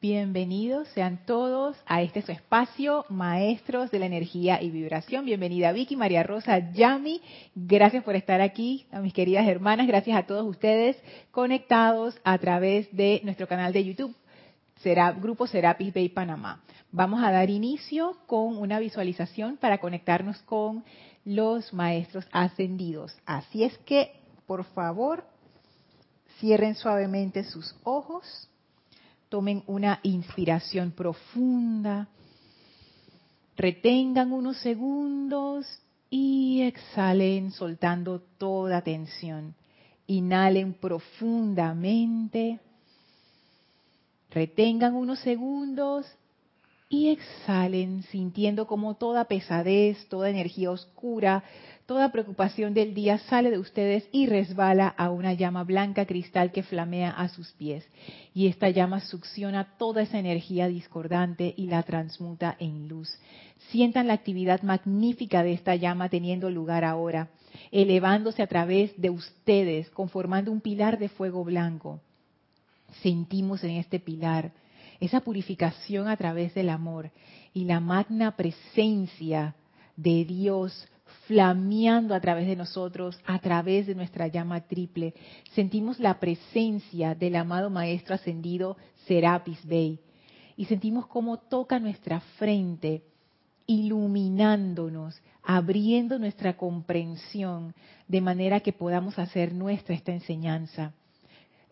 Bienvenidos sean todos a este su espacio, maestros de la energía y vibración. Bienvenida Vicky, María Rosa, Yami. Gracias por estar aquí, a mis queridas hermanas. Gracias a todos ustedes conectados a través de nuestro canal de YouTube, será Grupo Serapis Bay Panamá. Vamos a dar inicio con una visualización para conectarnos con los maestros ascendidos. Así es que, por favor, cierren suavemente sus ojos tomen una inspiración profunda, retengan unos segundos y exhalen soltando toda tensión. Inhalen profundamente, retengan unos segundos y exhalen sintiendo como toda pesadez, toda energía oscura, toda preocupación del día sale de ustedes y resbala a una llama blanca cristal que flamea a sus pies. Y esta llama succiona toda esa energía discordante y la transmuta en luz. Sientan la actividad magnífica de esta llama teniendo lugar ahora, elevándose a través de ustedes, conformando un pilar de fuego blanco. Sentimos en este pilar esa purificación a través del amor y la magna presencia de Dios flameando a través de nosotros, a través de nuestra llama triple. Sentimos la presencia del amado Maestro Ascendido Serapis Bey y sentimos cómo toca nuestra frente, iluminándonos, abriendo nuestra comprensión, de manera que podamos hacer nuestra esta enseñanza.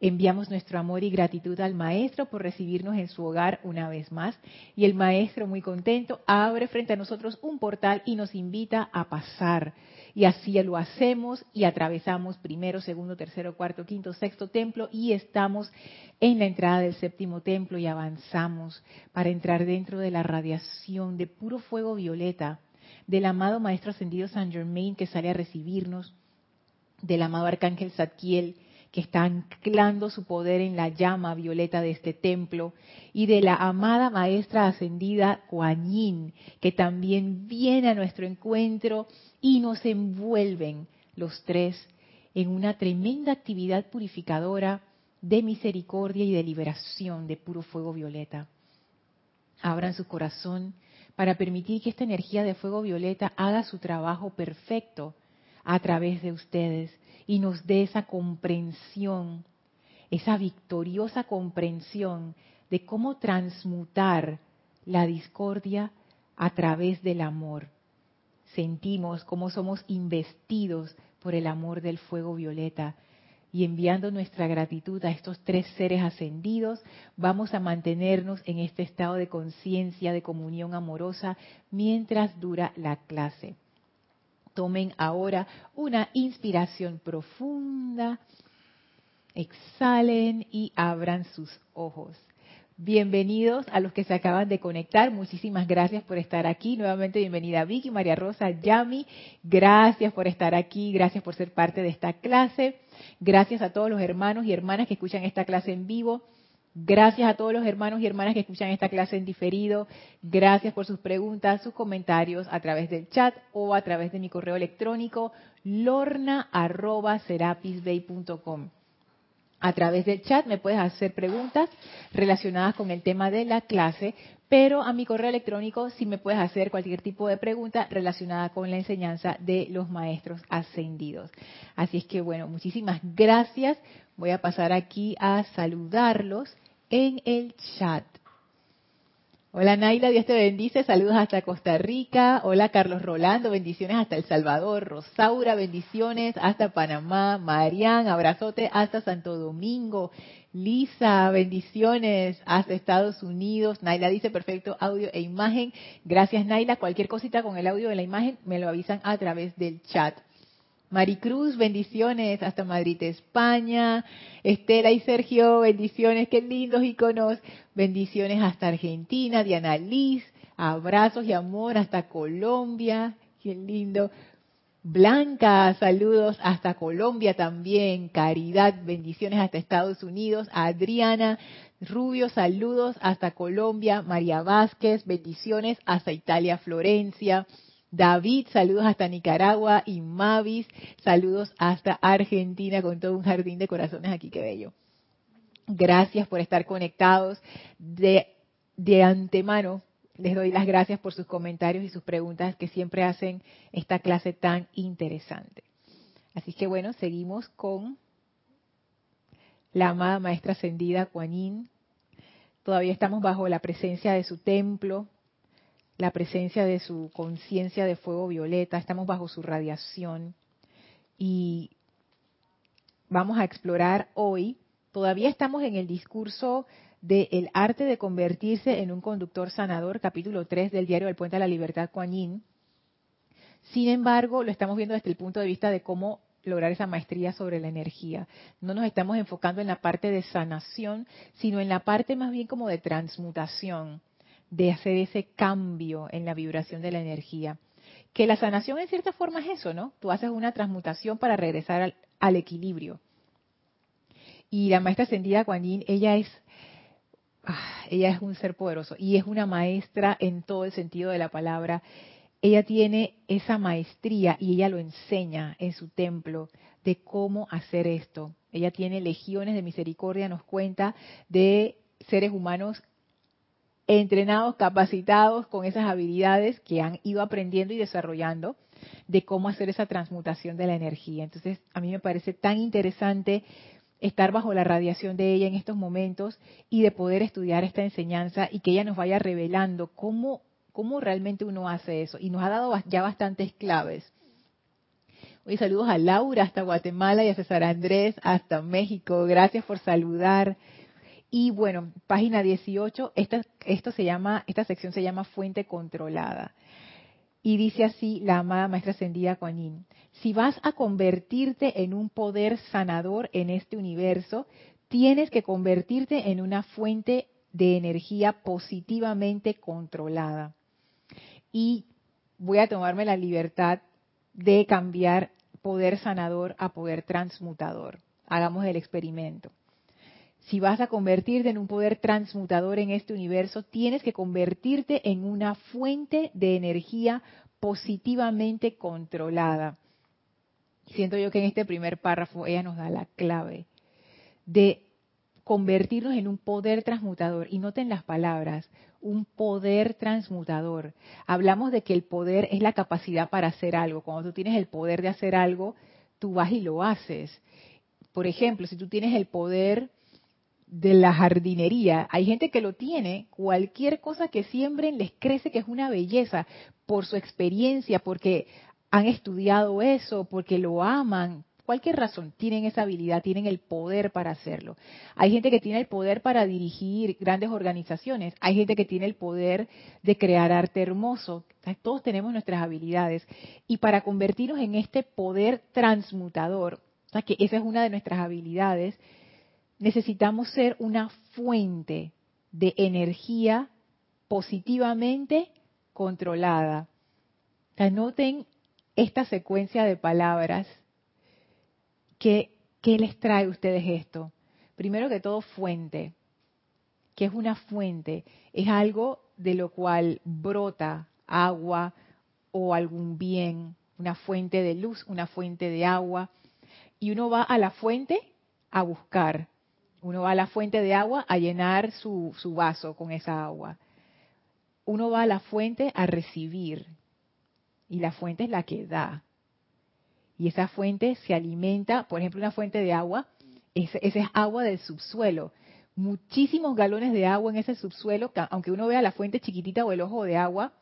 Enviamos nuestro amor y gratitud al Maestro por recibirnos en su hogar una vez más. Y el Maestro, muy contento, abre frente a nosotros un portal y nos invita a pasar. Y así lo hacemos y atravesamos primero, segundo, tercero, cuarto, quinto, sexto templo y estamos en la entrada del séptimo templo y avanzamos para entrar dentro de la radiación de puro fuego violeta del amado Maestro Ascendido San Germain que sale a recibirnos, del amado Arcángel Zadkiel que está anclando su poder en la llama violeta de este templo, y de la amada maestra ascendida Kuan Yin, que también viene a nuestro encuentro y nos envuelven los tres en una tremenda actividad purificadora de misericordia y de liberación de puro fuego violeta. Abran su corazón para permitir que esta energía de fuego violeta haga su trabajo perfecto a través de ustedes y nos dé esa comprensión, esa victoriosa comprensión de cómo transmutar la discordia a través del amor. Sentimos cómo somos investidos por el amor del fuego violeta y enviando nuestra gratitud a estos tres seres ascendidos, vamos a mantenernos en este estado de conciencia, de comunión amorosa, mientras dura la clase. Tomen ahora una inspiración profunda, exhalen y abran sus ojos. Bienvenidos a los que se acaban de conectar. Muchísimas gracias por estar aquí. Nuevamente bienvenida Vicky, María Rosa, Yami. Gracias por estar aquí. Gracias por ser parte de esta clase. Gracias a todos los hermanos y hermanas que escuchan esta clase en vivo. Gracias a todos los hermanos y hermanas que escuchan esta clase en diferido. Gracias por sus preguntas, sus comentarios a través del chat o a través de mi correo electrónico lorna.serapisbay.com. A través del chat me puedes hacer preguntas relacionadas con el tema de la clase, pero a mi correo electrónico sí me puedes hacer cualquier tipo de pregunta relacionada con la enseñanza de los maestros ascendidos. Así es que bueno, muchísimas gracias. Voy a pasar aquí a saludarlos en el chat. Hola Naila, Dios te bendice, saludos hasta Costa Rica. Hola Carlos Rolando, bendiciones hasta El Salvador. Rosaura, bendiciones hasta Panamá. Marian, abrazote hasta Santo Domingo. Lisa, bendiciones hasta Estados Unidos. Naila dice perfecto audio e imagen. Gracias Naila. Cualquier cosita con el audio de la imagen me lo avisan a través del chat. Maricruz, bendiciones hasta Madrid, España. Estela y Sergio, bendiciones, qué lindos iconos. Bendiciones hasta Argentina. Diana Liz, abrazos y amor hasta Colombia, qué lindo. Blanca, saludos hasta Colombia también. Caridad, bendiciones hasta Estados Unidos. Adriana, Rubio, saludos hasta Colombia. María Vázquez, bendiciones hasta Italia, Florencia. David, saludos hasta Nicaragua y Mavis, saludos hasta Argentina con todo un jardín de corazones aquí, qué bello. Gracias por estar conectados. De, de antemano les doy las gracias por sus comentarios y sus preguntas que siempre hacen esta clase tan interesante. Así que bueno, seguimos con la amada maestra ascendida Kuan Todavía estamos bajo la presencia de su templo, la presencia de su conciencia de fuego violeta, estamos bajo su radiación y vamos a explorar hoy, todavía estamos en el discurso de El arte de convertirse en un conductor sanador, capítulo 3 del diario del Puente a la Libertad, Kuan Sin embargo, lo estamos viendo desde el punto de vista de cómo lograr esa maestría sobre la energía. No nos estamos enfocando en la parte de sanación, sino en la parte más bien como de transmutación, de hacer ese cambio en la vibración de la energía. Que la sanación en cierta forma es eso, ¿no? Tú haces una transmutación para regresar al, equilibrio. Y la maestra ascendida Kuan ella es ah, ella es un ser poderoso y es una maestra en todo el sentido de la palabra ella tiene esa maestría y ella lo enseña en su templo de cómo hacer esto. Ella tiene legiones de misericordia, nos cuenta de seres humanos entrenados, capacitados con esas habilidades que han ido aprendiendo y desarrollando de cómo hacer esa transmutación de la energía. Entonces, a mí me parece tan interesante estar bajo la radiación de ella en estos momentos y de poder estudiar esta enseñanza y que ella nos vaya revelando cómo cómo realmente uno hace eso. Y nos ha dado ya bastantes claves. Hoy saludos a Laura hasta Guatemala y a César Andrés hasta México. Gracias por saludar. Y bueno, página 18, esta, esto se llama, esta sección se llama Fuente Controlada. Y dice así la amada Maestra Ascendida Kuan Si vas a convertirte en un poder sanador en este universo, tienes que convertirte en una fuente de energía positivamente controlada y voy a tomarme la libertad de cambiar poder sanador a poder transmutador. Hagamos el experimento. Si vas a convertirte en un poder transmutador en este universo, tienes que convertirte en una fuente de energía positivamente controlada. Siento yo que en este primer párrafo ella nos da la clave de convertirnos en un poder transmutador. Y noten las palabras, un poder transmutador. Hablamos de que el poder es la capacidad para hacer algo. Cuando tú tienes el poder de hacer algo, tú vas y lo haces. Por ejemplo, si tú tienes el poder de la jardinería, hay gente que lo tiene, cualquier cosa que siembren les crece que es una belleza por su experiencia, porque han estudiado eso, porque lo aman, cualquier razón, tienen esa habilidad, tienen el poder para hacerlo. Hay gente que tiene el poder para dirigir grandes organizaciones, hay gente que tiene el poder de crear arte hermoso. Todos tenemos nuestras habilidades. Y para convertirnos en este poder transmutador, que esa es una de nuestras habilidades, necesitamos ser una fuente de energía positivamente controlada. Anoten esta secuencia de palabras ¿Qué, les trae a ustedes esto? Primero que todo, fuente. ¿Qué es una fuente? Es algo de lo cual brota agua o algún bien, una fuente de luz, una fuente de agua. Y uno va a la fuente a buscar. Uno va a la fuente de agua a llenar su, su vaso con esa agua. Uno va a la fuente a recibir. Y la fuente es la que da y esa fuente se alimenta, por ejemplo, una fuente de agua, esa es agua del subsuelo. Muchísimos galones de agua en ese subsuelo, aunque uno vea la fuente chiquitita o el ojo de agua,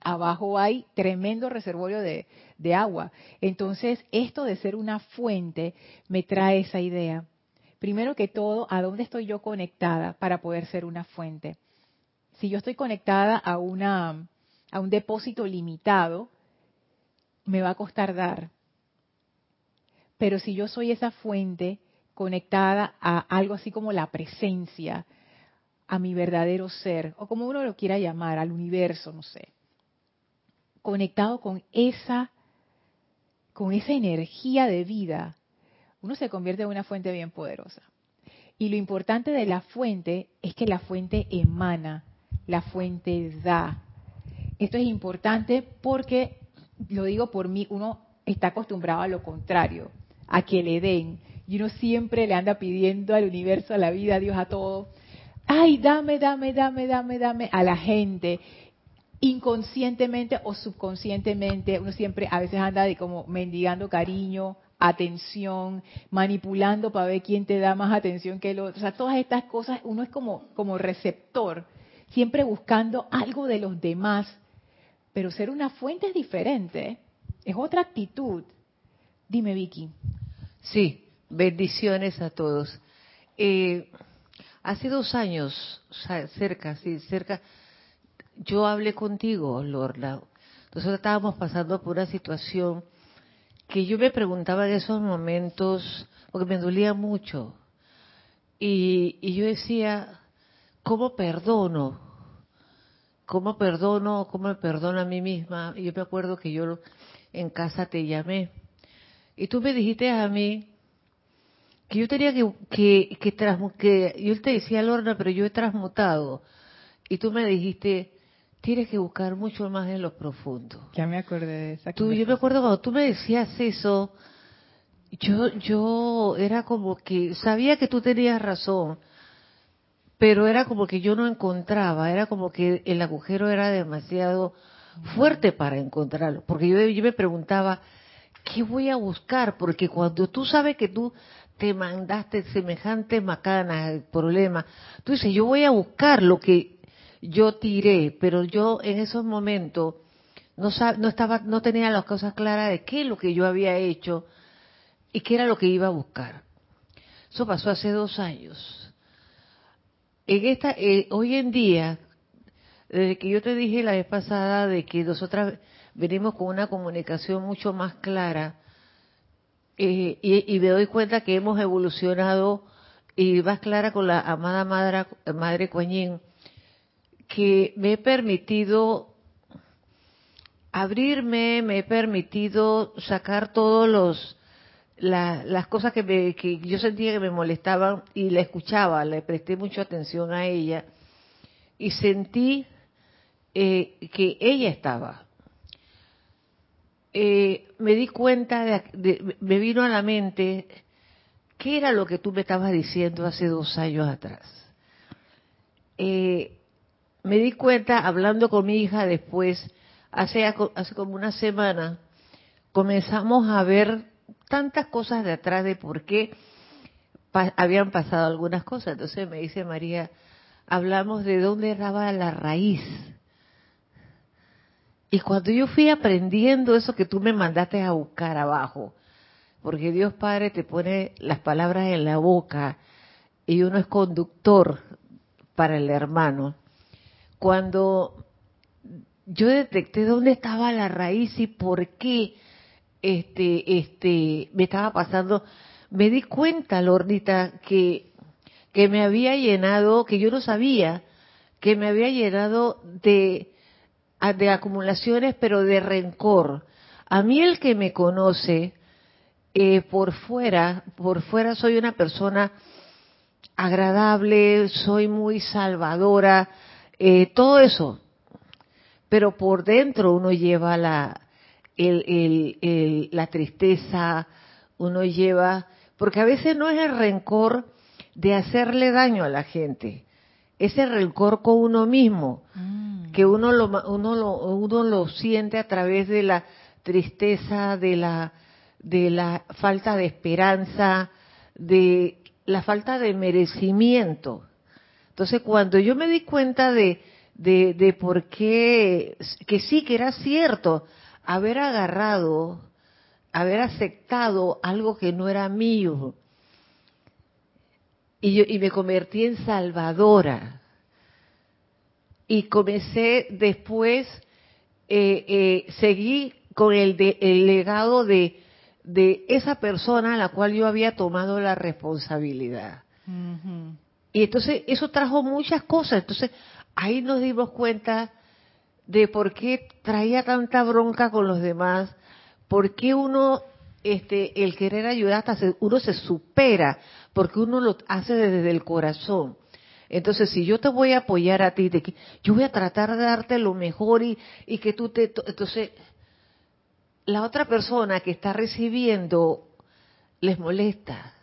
abajo hay tremendo reservorio de, de agua. Entonces, esto de ser una fuente me trae esa idea. Primero que todo, ¿a dónde estoy yo conectada para poder ser una fuente? Si yo estoy conectada a, una, a un depósito limitado, me va a costar dar. Pero si yo soy esa fuente conectada a algo así como la presencia, a mi verdadero ser, o como uno lo quiera llamar, al universo, no sé, conectado con esa, con esa energía de vida, uno se convierte en una fuente bien poderosa. Y lo importante de la fuente es que la fuente emana, la fuente da. Esto es importante porque, lo digo por mí, uno está acostumbrado a lo contrario a que le den. y uno siempre le anda pidiendo al universo, a la vida, a Dios, a todo, ay, dame, dame, dame, dame, dame, a la gente, inconscientemente o subconscientemente, uno siempre a veces anda como mendigando cariño, atención, manipulando para ver quién te da más atención que el otro. O sea, todas estas cosas, uno es como, como receptor, siempre buscando algo de los demás. Pero ser una fuente es diferente, es otra actitud. Dime, Vicky. Sí, bendiciones a todos. Eh, hace dos años, cerca, sí, cerca, yo hablé contigo, Lorna. Nosotros estábamos pasando por una situación que yo me preguntaba en esos momentos, porque me dolía mucho. Y, y yo decía, ¿cómo perdono? ¿Cómo perdono? ¿Cómo me perdono a mí misma? Y yo me acuerdo que yo en casa te llamé. Y tú me dijiste a mí que yo tenía que, que, que, que yo te decía, Lorna, pero yo he transmutado. Y tú me dijiste, tienes que buscar mucho más en lo profundo. Ya me acordé de esa tú, Yo me acuerdo cuando tú me decías eso, yo, yo era como que sabía que tú tenías razón, pero era como que yo no encontraba, era como que el agujero era demasiado fuerte para encontrarlo, porque yo, yo me preguntaba, ¿qué voy a buscar? Porque cuando tú sabes que tú te mandaste semejante macana, el problema, tú dices, yo voy a buscar lo que yo tiré, pero yo en esos momentos no, no, estaba, no tenía las cosas claras de qué es lo que yo había hecho y qué era lo que iba a buscar. Eso pasó hace dos años. En esta, eh, hoy en día, desde que yo te dije la vez pasada de que nosotras venimos con una comunicación mucho más clara, eh, y, y, me doy cuenta que hemos evolucionado y más clara con la amada Madre, madre que me he permitido abrirme, me he permitido sacar todos los las cosas que, que yo sentía que me molestaban y la escuchaba, le presté mucha atención a ella y sentí eh, que ella estaba. Eh, me di cuenta, de, me vino a la mente, ¿qué era lo que tú me estabas diciendo hace dos años atrás? Eh, me di cuenta hablando con mi hija después, hace, hace como una semana, comenzamos a ver tantas cosas de atrás de por qué habían pasado algunas cosas. Entonces me dice María, hablamos de dónde estaba la raíz. Y cuando yo fui aprendiendo eso que tú me mandaste a buscar abajo, porque Dios Padre te pone las palabras en la boca y uno es conductor para el hermano cuando yo detecté dónde estaba la raíz y por qué este, este, me estaba pasando, me di cuenta, Lornita, que, me había llenado, que yo no sabía, que me había llenado de, de acumulaciones, pero de rencor. A mí el que me conoce eh, por fuera, por fuera soy una persona agradable, soy muy salvadora, eh, todo eso. Pero por dentro uno lleva la, la tristeza, uno lleva, porque a veces no es el rencor de hacerle daño a la gente, es el rencor con uno mismo, mm. que uno lo, uno, lo, uno lo siente a través de la tristeza, de la, de la falta de esperanza, de la falta de merecimiento. Entonces, cuando yo me di cuenta de, de, por qué, que sí, que era cierto, haber agarrado, haber aceptado algo que no era mío, y, yo, y me convertí en salvadora. Y comencé después, eh, eh, seguí con el, de, el legado de, de esa persona a la cual yo había tomado la responsabilidad. Y entonces eso trajo muchas cosas. Entonces ahí nos dimos cuenta de por qué traía tanta bronca con los demás, por qué uno, este, el querer ayudar, hasta uno se supera, porque uno lo hace desde el corazón. Entonces, si yo te voy a apoyar a ti, de yo voy a tratar de darte lo mejor y, y que tú te... Entonces, la otra persona que está recibiendo les molesta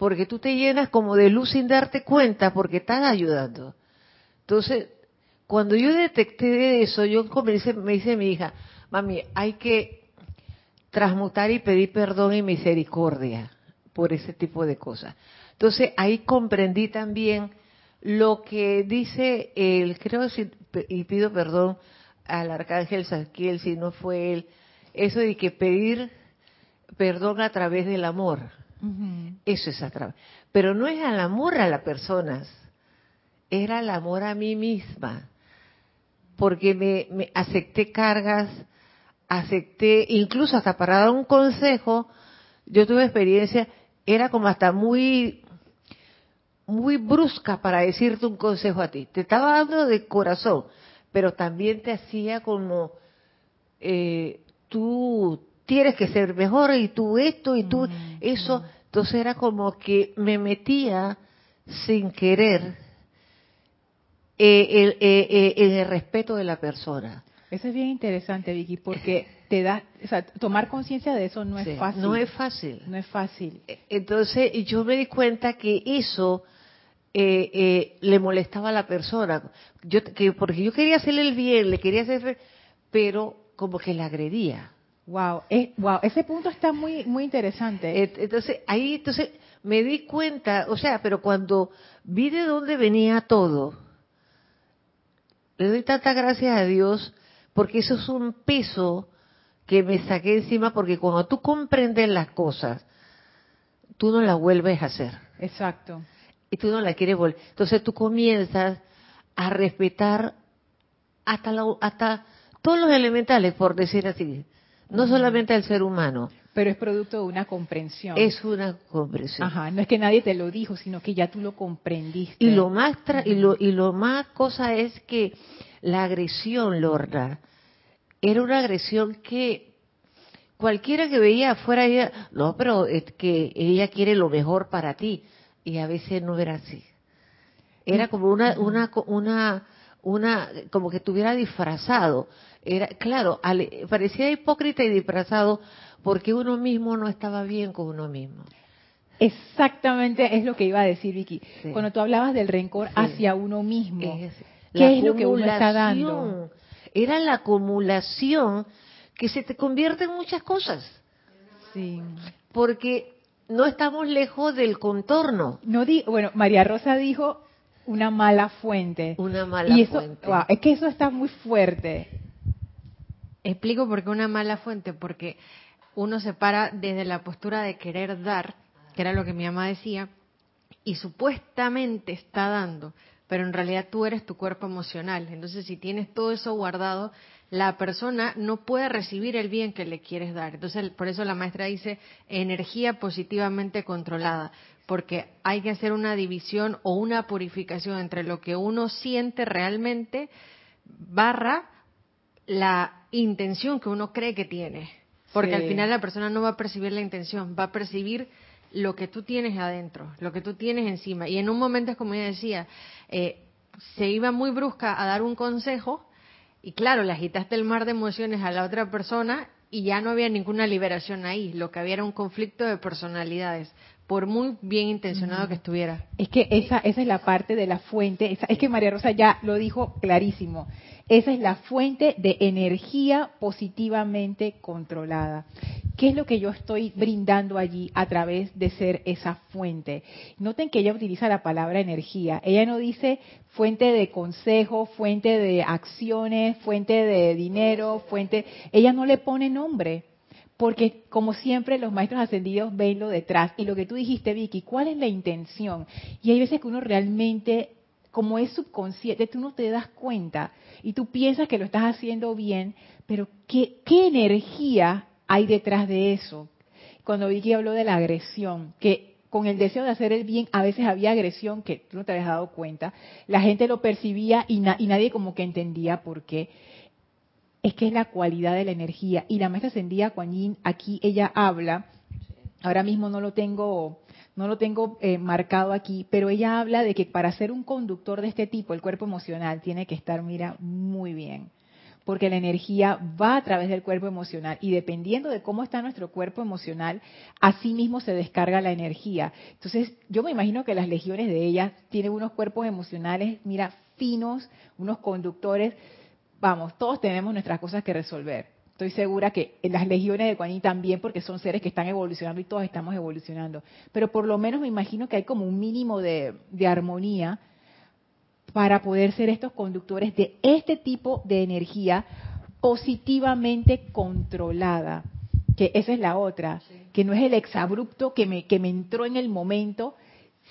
porque tú te llenas como de luz sin darte cuenta porque estás ayudando. Entonces, cuando yo detecté eso, yo comencé, me dice mi hija, mami, hay que transmutar y pedir perdón y misericordia por ese tipo de cosas. Entonces ahí comprendí también lo que dice el, creo, y pido perdón al arcángel Saquiel si no fue él, eso de que pedir perdón a través del amor. Eso es a través. Pero no es al amor a las personas, era el amor a mí misma porque me, acepté cargas, acepté, incluso hasta para dar un consejo, yo tuve experiencia, era como hasta muy, muy brusca para decirte un consejo a ti. Te estaba dando de corazón, pero también te hacía como, eh, tú tienes que ser mejor y tú esto y tú eso. Entonces era como que me metía sin querer eh, eh, eh, el, respeto de la persona. Eso es bien interesante, Vicky, porque te da, o sea, tomar conciencia de eso no es fácil. No es fácil. No es fácil. Entonces, yo me di cuenta que eso le molestaba a la persona. Yo, que, porque yo quería hacerle el bien, le quería hacer, pero como que le agredía. Wow, wow, ese punto está muy, muy interesante. Entonces, ahí, entonces, me di cuenta, o sea, pero cuando vi de dónde venía todo, le doy tanta gracias a Dios porque eso es un peso que me saqué encima porque cuando tú comprendes las cosas, tú no las vuelves a hacer. Exacto. Y tú no las quieres volver. Entonces tú comienzas a respetar hasta, hasta todos los elementales, por decir así. No solamente al ser humano. Pero es producto de una comprensión. Es una comprensión. Ajá, no es que nadie te lo dijo, sino que ya tú lo comprendiste. Y lo más y lo y lo más cosa es que la agresión, Lorna, era una agresión que cualquiera que veía afuera ella, no, pero es que ella quiere lo mejor para ti y a veces no era así. Era como una una una una como que estuviera disfrazado. Era claro, parecía hipócrita y disfrazado porque uno mismo no estaba bien con uno mismo. Exactamente es lo que iba a decir Vicky. Cuando tú hablabas del rencor hacia uno mismo, ¿qué es lo que uno está dando? Era la acumulación que se te convierte en muchas cosas. Sí. Porque no estamos lejos del contorno. No di, bueno, María Rosa dijo una mala fuente. Una mala y fuente. es que eso está muy fuerte. Explico por qué una mala fuente, porque uno se para desde la postura de querer dar, que era lo que mi mamá decía, y supuestamente está dando, pero en realidad tú eres tu cuerpo emocional. Entonces, si tienes todo eso guardado, la persona no puede recibir el bien que le quieres dar. Entonces, por eso la maestra dice energía positivamente controlada, porque hay que hacer una división o una purificación entre lo que uno siente realmente barra la intención que uno cree que tiene. Porque al final la persona no va a percibir la intención, va a percibir lo que tú tienes adentro, lo que tú tienes encima. Y en un momento, como ella decía, eh, se iba muy brusca a dar un consejo y claro, le agitaste el mar de emociones a la otra persona y ya no había ninguna liberación ahí. Lo que había era un conflicto de personalidades, por muy bien intencionado que estuviera. Es que esa, esa es la parte de la fuente. es que María Rosa ya lo dijo clarísimo. Esa es la fuente de energía positivamente controlada. ¿Qué es lo que yo estoy brindando allí a través de ser esa fuente? Noten que ella utiliza la palabra energía. Ella no dice fuente de consejo, fuente de acciones, fuente de dinero, fuente. Ella no le pone nombre. Porque como siempre los maestros ascendidos ven lo detrás. Y lo que tú dijiste, Vicky, ¿cuál es la intención? Y hay veces que uno realmente como es subconsciente, tú no te das cuenta y tú piensas que lo estás haciendo bien, pero ¿qué, energía hay detrás de eso? Cuando Vicky habló de la agresión, que con el deseo de hacer el bien a veces había agresión que tú no te habías dado cuenta, la gente lo percibía y, y nadie como que entendía por qué. Es que es la cualidad de la energía. Y la maestra ascendida Kuan aquí ella habla, ahora mismo no lo tengo no lo tengo eh, marcado aquí, pero ella habla de que para ser un conductor de este tipo, el cuerpo emocional tiene que estar, mira, muy bien, porque la energía va a través del cuerpo emocional y dependiendo de cómo está nuestro cuerpo emocional, así mismo se descarga la energía. Entonces, yo me imagino que las legiones de ellas tienen unos cuerpos emocionales, mira, finos, unos conductores. Vamos, todos tenemos nuestras cosas que resolver. Estoy segura que en las legiones de Kuan también, porque son seres que están evolucionando y todos estamos evolucionando. Pero por lo menos me imagino que hay como un mínimo de, de armonía para poder ser estos conductores de este tipo de energía positivamente controlada. Que esa es la otra, que no es el exabrupto que me, que me entró en el momento,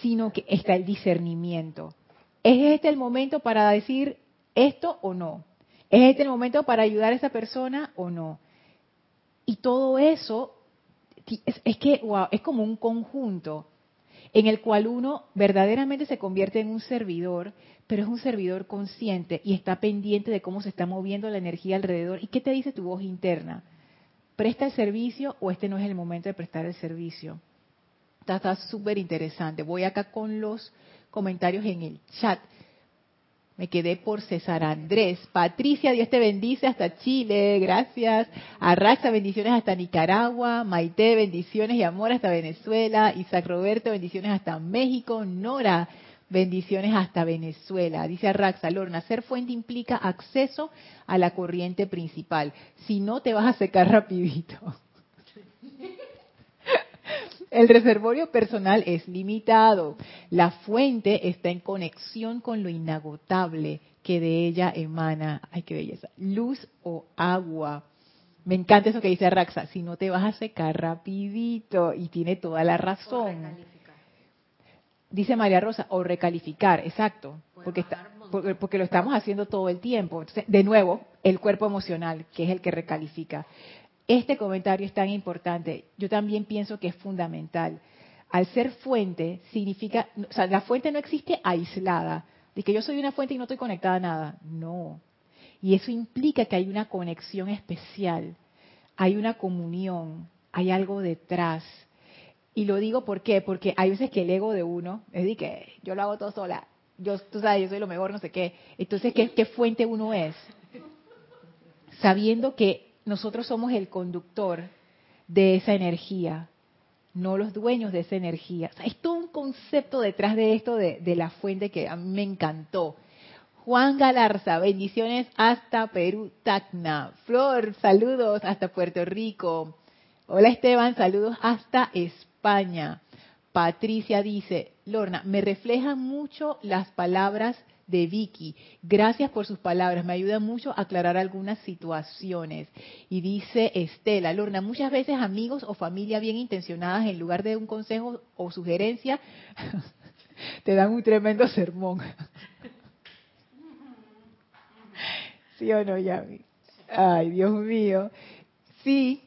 sino que está el discernimiento. ¿Es este el momento para decir esto o no? ¿Es este el momento para ayudar a esa persona o no? Y todo eso es, que wow, es como un conjunto en el cual uno verdaderamente se convierte en un servidor, pero es un servidor consciente y está pendiente de cómo se está moviendo la energía alrededor. ¿Y qué te dice tu voz interna? ¿Presta el servicio o este no es el momento de prestar el servicio? Está súper interesante. Voy acá con los comentarios en el chat. Me quedé por César Andrés. Patricia, Dios te bendice hasta Chile, gracias. Arraxa, bendiciones hasta Nicaragua. Maite, bendiciones y amor hasta Venezuela. Isaac Roberto, bendiciones hasta México. Nora, Bendiciones hasta Venezuela. Dice Arraxa, Lorna, ser fuente implica acceso a la corriente principal. Si no, te vas a secar rapidito. El reservorio personal es limitado. La fuente está en conexión con lo inagotable que de ella emana. Ay, qué belleza. Luz o agua. Me encanta eso que dice Arraxa. Si no, te vas a secar rapidito. Y tiene toda la razón dice María Rosa, o recalificar, exacto, porque, porque, lo estamos haciendo todo el tiempo. Entonces, de nuevo, el cuerpo emocional, que es el que recalifica. Este comentario es tan importante, yo también pienso que es fundamental. Al ser fuente, significa, o sea, la fuente no existe aislada, de que yo soy una fuente y no estoy conectada a nada, no. Y eso implica que hay una conexión especial, hay una comunión, hay algo detrás y lo digo ¿por qué? porque hay veces que el ego de uno es de que yo lo hago todo sola, yo, tú sabes, yo soy lo mejor, no sé qué. Entonces, ¿qué, qué fuente uno es? Sabiendo que nosotros somos el conductor de esa energía, no los dueños de esa energía. Hay todo un concepto detrás de esto de, de, la fuente que a mí me encantó. Juan Galarza, bendiciones hasta Perú, Tacna. Flor, saludos hasta Puerto Rico. Hola Esteban, saludos hasta. España. Patricia dice, Lorna, me reflejan mucho las palabras de Vicky. Gracias por sus palabras, me ayuda mucho a aclarar algunas situaciones. Y dice Estela, Lorna, muchas veces amigos o familia bien intencionadas en lugar de un consejo o sugerencia te dan un tremendo sermón. ¿Sí o no, Yami? Ay, Dios mío. Sí,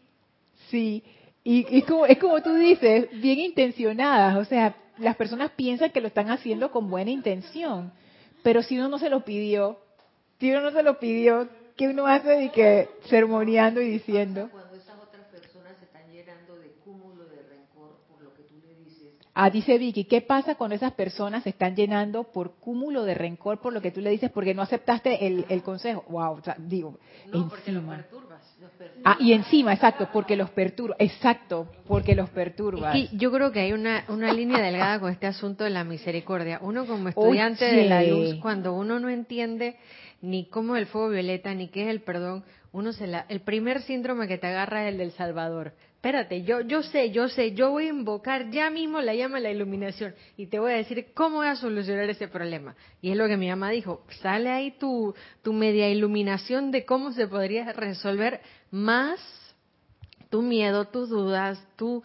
sí. Y, como, es como tú dices, bien intencionadas. O sea, las personas piensan que lo están haciendo con buena intención. Pero si uno no se lo pidió, si uno no se lo pidió, ¿qué uno hace de que sermoneando y diciendo? Ah, dice Vicky, ¿qué pasa cuando esas personas se están llenando por cúmulo de rencor por lo que tú le dices porque no aceptaste el, el consejo? Wow, o sea, digo, no, porque los perturbas, Ah, y encima, exacto, porque los perturba, exacto, porque los perturbas. Es que yo creo que hay una, una línea delgada con este asunto de la misericordia. Uno como estudiante de la luz, cuando uno no entiende ni cómo es el fuego violeta, ni qué es el perdón, uno se la, el primer síndrome que te agarra es el del Salvador espérate, yo, yo sé, yo sé, yo voy a invocar ya mismo la llama de la iluminación y te voy a decir cómo voy a solucionar ese problema. Y es lo que mi mamá dijo, sale ahí tu, tu media iluminación de cómo se podría resolver más tu miedo, tus dudas, tu,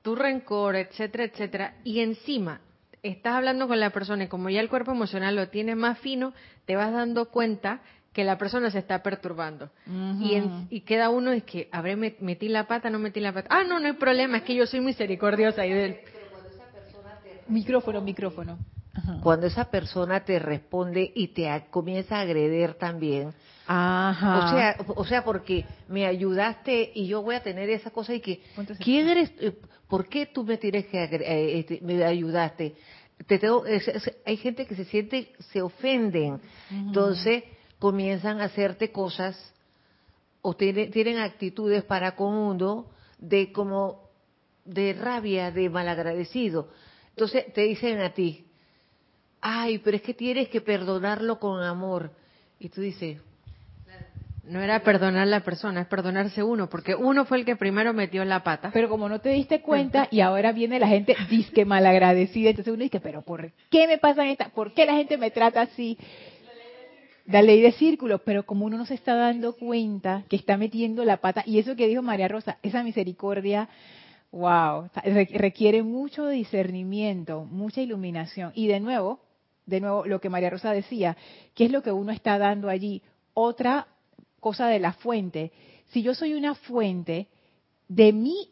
tu rencor, etcétera, etcétera. Y encima, estás hablando con la persona y como ya el cuerpo emocional lo tiene más fino, te vas dando cuenta que la persona se está perturbando. y, y, queda uno es que, habré metí la pata, no metí la pata. Ah, no, no hay problema, es que yo soy misericordiosa. Y del... Micrófono, micrófono. Cuando esa persona te responde y te comienza a agreder también. Ajá. O sea, o sea, porque me ayudaste y yo voy a tener esa cosa y que, ¿quién eres? ¿Por qué tú me tienes que eh, este, me ayudaste? Te tengo, hay gente que se siente, se ofenden. Entonces, comienzan a hacerte cosas o tienen, actitudes para con uno de como de rabia, de malagradecido. Entonces te dicen a ti, ay, pero es que tienes que perdonarlo con amor. Y tú dices, no era perdonar a la persona, es perdonarse uno, porque uno fue el que primero metió la pata. Pero como no te diste cuenta y ahora viene la gente disque malagradecida, entonces uno dice, pero ¿por qué me pasa esta? ¿Por qué la gente me trata así? La ley de círculos, pero como uno no se está dando cuenta que está metiendo la pata, y eso que dijo María Rosa, esa misericordia, wow, requiere mucho discernimiento, mucha iluminación. Y de nuevo, de nuevo, lo que María Rosa decía, ¿qué es lo que uno está dando allí? Otra cosa de la fuente. Si yo soy una fuente, de mí,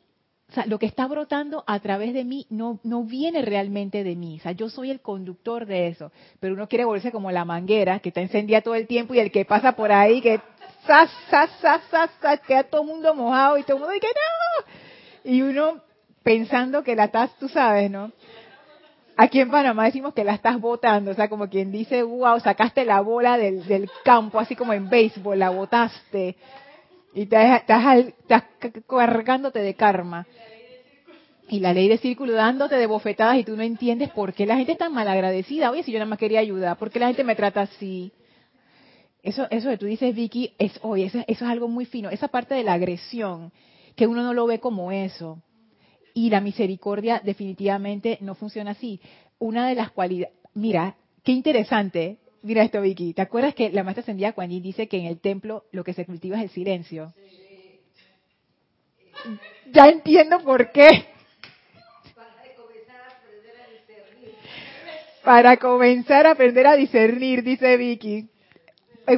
o sea, lo que está brotando a través de mí no, no viene realmente de mí. O sea, yo soy el conductor de eso. Pero uno quiere volverse como la manguera que está encendida todo el tiempo y el que pasa por ahí que ¡zas, zas, zas, zas, queda todo el mundo mojado y todo el mundo dice no. Y uno pensando que la estás, tú sabes, ¿no? Aquí en Panamá decimos que la estás botando, o sea, como quien dice, wow, sacaste la bola del, del campo, así como en béisbol, la botaste. Y estás, cargándote de karma. Y la ley de círculo dándote de bofetadas y tú no entiendes por qué la gente es tan malagradecida. Oye, si yo nada más quería ayudar, ¿por qué la gente me trata así? Eso, eso que tú dices, Vicky, es, oye, eso, eso es algo muy fino. Esa parte de la agresión, que uno no lo ve como eso y la misericordia definitivamente no funciona así. Una de las cualidades, mira, qué interesante, mira esto Vicky, ¿te acuerdas que la maestra ascendida Kuan dice que en el templo lo que se cultiva es el silencio? Ya entiendo por qué. Para comenzar a aprender a discernir, dice Vicky.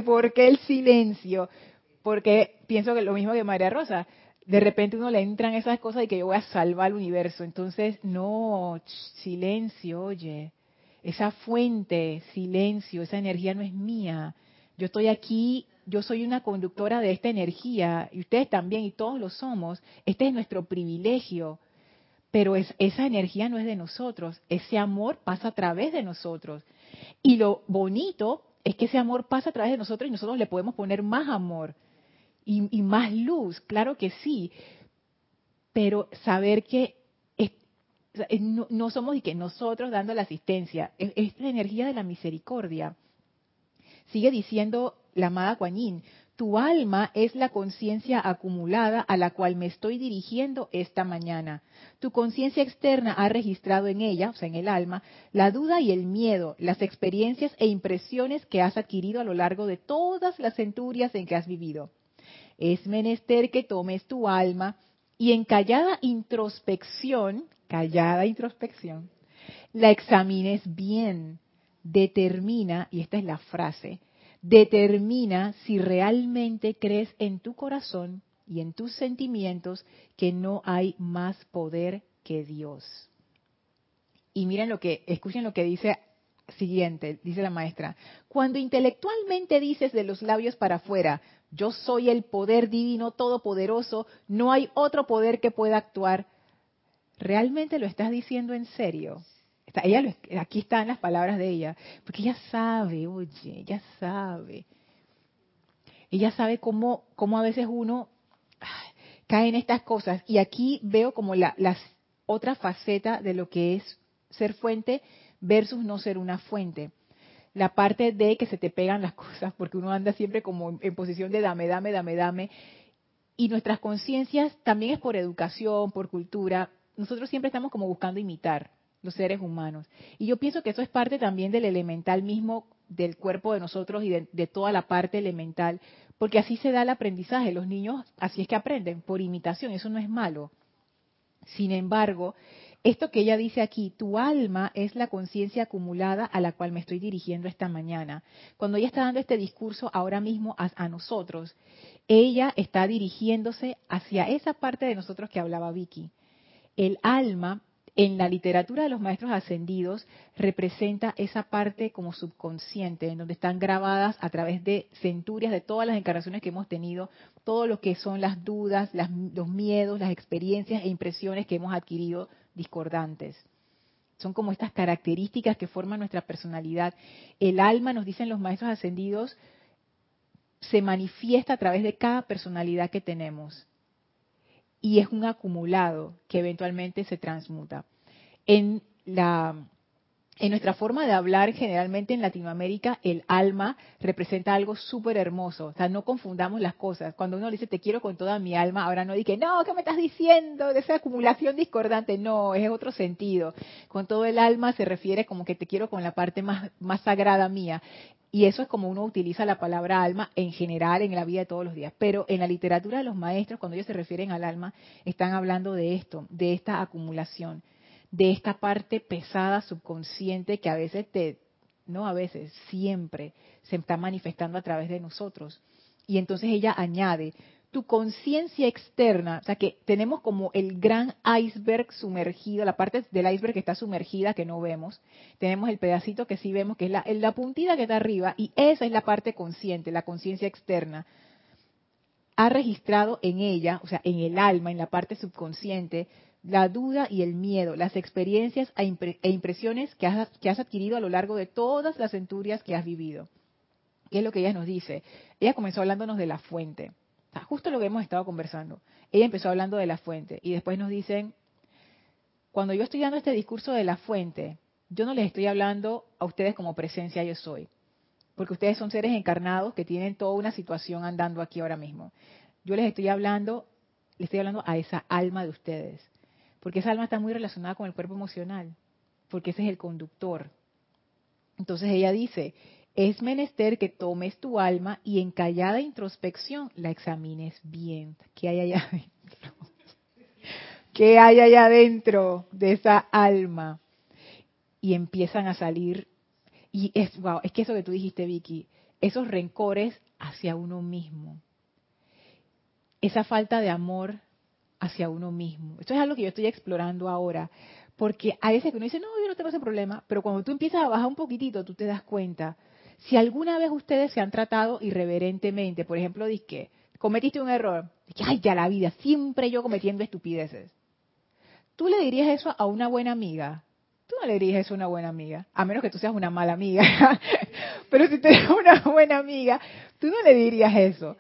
¿Por qué el silencio? Porque pienso que lo mismo que María Rosa de repente uno le entran esas cosas de que yo voy a salvar el universo. Entonces, no, silencio, oye. Esa fuente, silencio, esa energía no es mía. Yo estoy aquí, yo soy una conductora de esta energía, y ustedes también, y todos lo somos. Este es nuestro privilegio. Pero es, esa energía no es de nosotros. Ese amor pasa a través de nosotros. Y lo bonito es que ese amor pasa a través de nosotros y nosotros le podemos poner más amor y, más luz, claro que sí, pero saber que no, somos y que nosotros dando la asistencia, es, la energía de la misericordia. Sigue diciendo la amada Kuan tu alma es la conciencia acumulada a la cual me estoy dirigiendo esta mañana. Tu conciencia externa ha registrado en ella, o sea, en el alma, la duda y el miedo, las experiencias e impresiones que has adquirido a lo largo de todas las centurias en que has vivido es menester que tomes tu alma y en callada introspección, callada introspección, la examines bien, determina, y esta es la frase, determina si realmente crees en tu corazón y en tus sentimientos que no hay más poder que Dios. Y miren lo que, escuchen lo que dice siguiente, dice la maestra. Cuando intelectualmente dices de los labios para afuera, yo soy el poder divino todopoderoso, no hay otro poder que pueda actuar. ¿Realmente lo estás diciendo en serio? ella aquí están las palabras de ella, porque ella sabe, oye, ella sabe. Ella sabe cómo, cómo a veces uno cae en estas cosas. Y aquí veo como la, la otra faceta de lo que es ser fuente versus no ser una fuente la parte de que se te pegan las cosas, porque uno anda siempre como en posición de dame, dame, dame, dame. Y nuestras conciencias también es por educación, por cultura. Nosotros siempre estamos como buscando imitar los seres humanos. Y yo pienso que eso es parte también del elemental mismo del cuerpo de nosotros y de, toda la parte elemental, porque así se da el aprendizaje. Los niños así es que aprenden, por imitación, eso no es malo. Sin embargo, esto que ella dice aquí, tu alma es la conciencia acumulada a la cual me estoy dirigiendo esta mañana. Cuando ella está dando este discurso ahora mismo a, nosotros, ella está dirigiéndose hacia esa parte de nosotros que hablaba Vicky. El alma en la literatura de los maestros ascendidos representa esa parte como subconsciente, en donde están grabadas a través de centurias de todas las encarnaciones que hemos tenido, todo lo que son las dudas, los miedos, las experiencias e impresiones que hemos adquirido discordantes. Son como estas características que forman nuestra personalidad. El alma, nos dicen los maestros ascendidos, se manifiesta a través de cada personalidad que tenemos. Y es un acumulado que eventualmente se transmuta. En la en nuestra forma de hablar, generalmente en Latinoamérica, el alma representa algo súper hermoso. O sea, no confundamos las cosas. Cuando uno dice te quiero con toda mi alma, ahora no dice, no, ¿qué me estás diciendo? De esa acumulación discordante. No, es otro sentido. Con todo el alma se refiere como que te quiero con la parte más, más sagrada mía. Y eso es como uno utiliza la palabra alma en general en la vida de todos los días. Pero en la literatura de los maestros, cuando ellos se refieren al alma, están hablando de esto, de esta acumulación de esta parte pesada subconsciente que a veces te, no a veces, siempre se está manifestando a través de nosotros. Y entonces ella añade, tu conciencia externa, o sea que tenemos como el gran iceberg sumergido, la parte del iceberg que está sumergida que no vemos, tenemos el pedacito que sí vemos, que es la, puntita que está arriba, y esa es la parte consciente, la conciencia externa. Ha registrado en ella, o sea, en el alma, en la parte subconsciente, la duda y el miedo, las experiencias e, e impresiones que has, que has adquirido a lo largo de todas las centurias que has vivido. ¿Qué es lo que ella nos dice? Ella comenzó hablándonos de la fuente, justo lo que hemos estado conversando. Ella empezó hablando de la fuente y después nos dicen, cuando yo estoy dando este discurso de la fuente, yo no les estoy hablando a ustedes como presencia yo soy, porque ustedes son seres encarnados que tienen toda una situación andando aquí ahora mismo. Yo les estoy hablando, les estoy hablando a esa alma de ustedes, porque esa alma está muy relacionada con el cuerpo emocional, porque ese es el conductor. Entonces ella dice, es menester que tomes tu alma y en callada introspección la examines bien. ¿Qué hay allá adentro? ¿Qué hay allá adentro de esa alma? Y empiezan a salir, y es, wow, es que eso que tú dijiste, Vicky, esos rencores hacia uno mismo, esa falta de amor hacia uno mismo. Esto es algo que yo estoy explorando ahora, porque a veces uno dice, no, yo no tengo ese problema, pero cuando tú empiezas a bajar un poquitito, tú te das cuenta. Si alguna vez ustedes se han tratado irreverentemente, por ejemplo, que cometiste un error, que ay, ya la vida, siempre yo cometiendo estupideces. ¿Tú le dirías eso a una buena amiga? Tú no le dirías eso a una buena amiga, a menos que tú seas una mala amiga. pero si tú eres una buena amiga, tú no le dirías eso.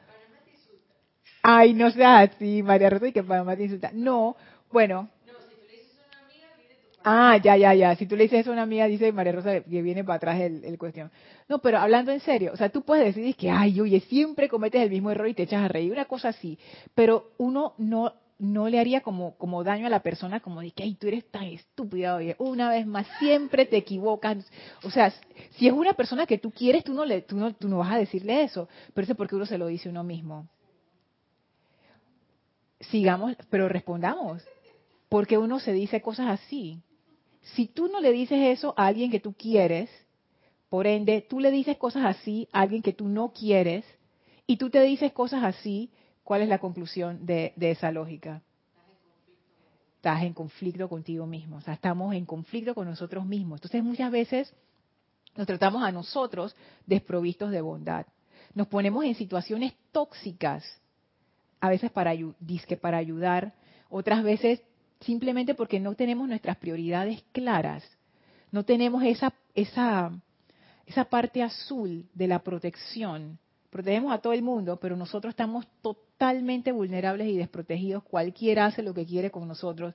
Ay, no sea así, María Rosa, y que Panamá te insulta. No, bueno. No, si tú le dices a una amiga, viene tu Ah, ya, ya, ya. Si tú le dices eso a una amiga, dice María Rosa que viene para atrás el, el cuestión. No, pero hablando en serio, o sea, tú puedes decir que, ay, oye, siempre cometes el mismo error y te echas a reír, una cosa así. Pero uno no no le haría como, como daño a la persona, como de que, ay, tú eres tan estúpida, oye, una vez más, siempre te equivocas. O sea, si es una persona que tú quieres, tú no, le, tú no, tú no vas a decirle eso, pero eso es porque uno se lo dice uno mismo sigamos, pero respondamos. Porque uno se dice cosas así. Si tú no le dices eso a alguien que tú quieres, por ende, tú le dices cosas así a alguien que tú no quieres, y tú te dices cosas así, ¿cuál es la conclusión de, esa lógica? Estás en conflicto contigo mismo. O sea, estamos en conflicto con nosotros mismos. Entonces, muchas veces nos tratamos a nosotros desprovistos de bondad. Nos ponemos en situaciones tóxicas a veces para, para ayudar, otras veces simplemente porque no tenemos nuestras prioridades claras, no tenemos esa, esa, esa parte azul de la protección. Protegemos a todo el mundo, pero nosotros estamos totalmente vulnerables y desprotegidos. Cualquiera hace lo que quiere con nosotros.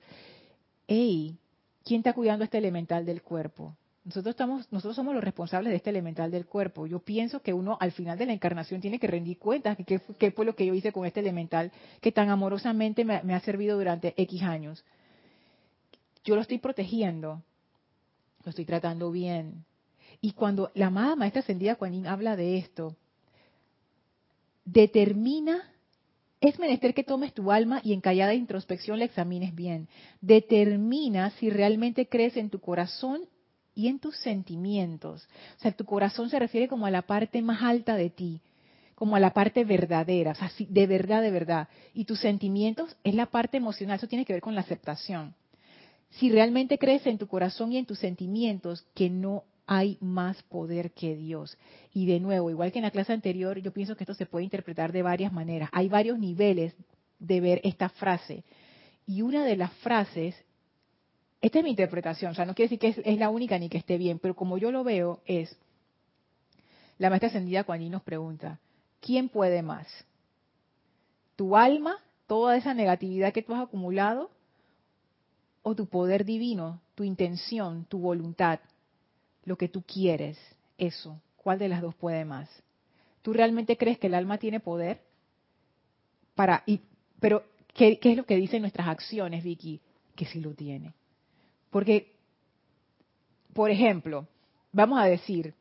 Ey, ¿quién está cuidando este elemental del cuerpo? Nosotros, estamos, nosotros somos los responsables de este elemental del cuerpo. Yo pienso que uno al final de la encarnación tiene que rendir cuentas de qué, fue lo que yo hice con este elemental que tan amorosamente me, ha servido durante X años. Yo lo estoy protegiendo, lo estoy tratando bien. Y cuando la amada maestra ascendida Kuan habla de esto, determina, es menester que tomes tu alma y en callada introspección la examines bien. Determina si realmente crees en tu corazón y en tus sentimientos. O sea, tu corazón se refiere como a la parte más alta de ti, como a la parte verdadera, o sea, de verdad, de verdad. Y tus sentimientos es la parte emocional, eso tiene que ver con la aceptación. Si realmente crees en tu corazón y en tus sentimientos que no hay más poder que Dios. Y de nuevo, igual que en la clase anterior, yo pienso que esto se puede interpretar de varias maneras. Hay varios niveles de ver esta frase. Y una de las frases esta es mi interpretación, o sea, no quiere decir que es, la única ni que esté bien, pero como yo lo veo es, la maestra ascendida cuando nos pregunta, ¿quién puede más? ¿Tu alma, toda esa negatividad que tú has acumulado? ¿O tu poder divino, tu intención, tu voluntad, lo que tú quieres? Eso, ¿cuál de las dos puede más? ¿Tú realmente crees que el alma tiene poder? Para, y, pero, ¿qué, ¿qué es lo que dicen nuestras acciones, Vicky? Que sí lo tiene. Porque, por ejemplo, vamos a decir,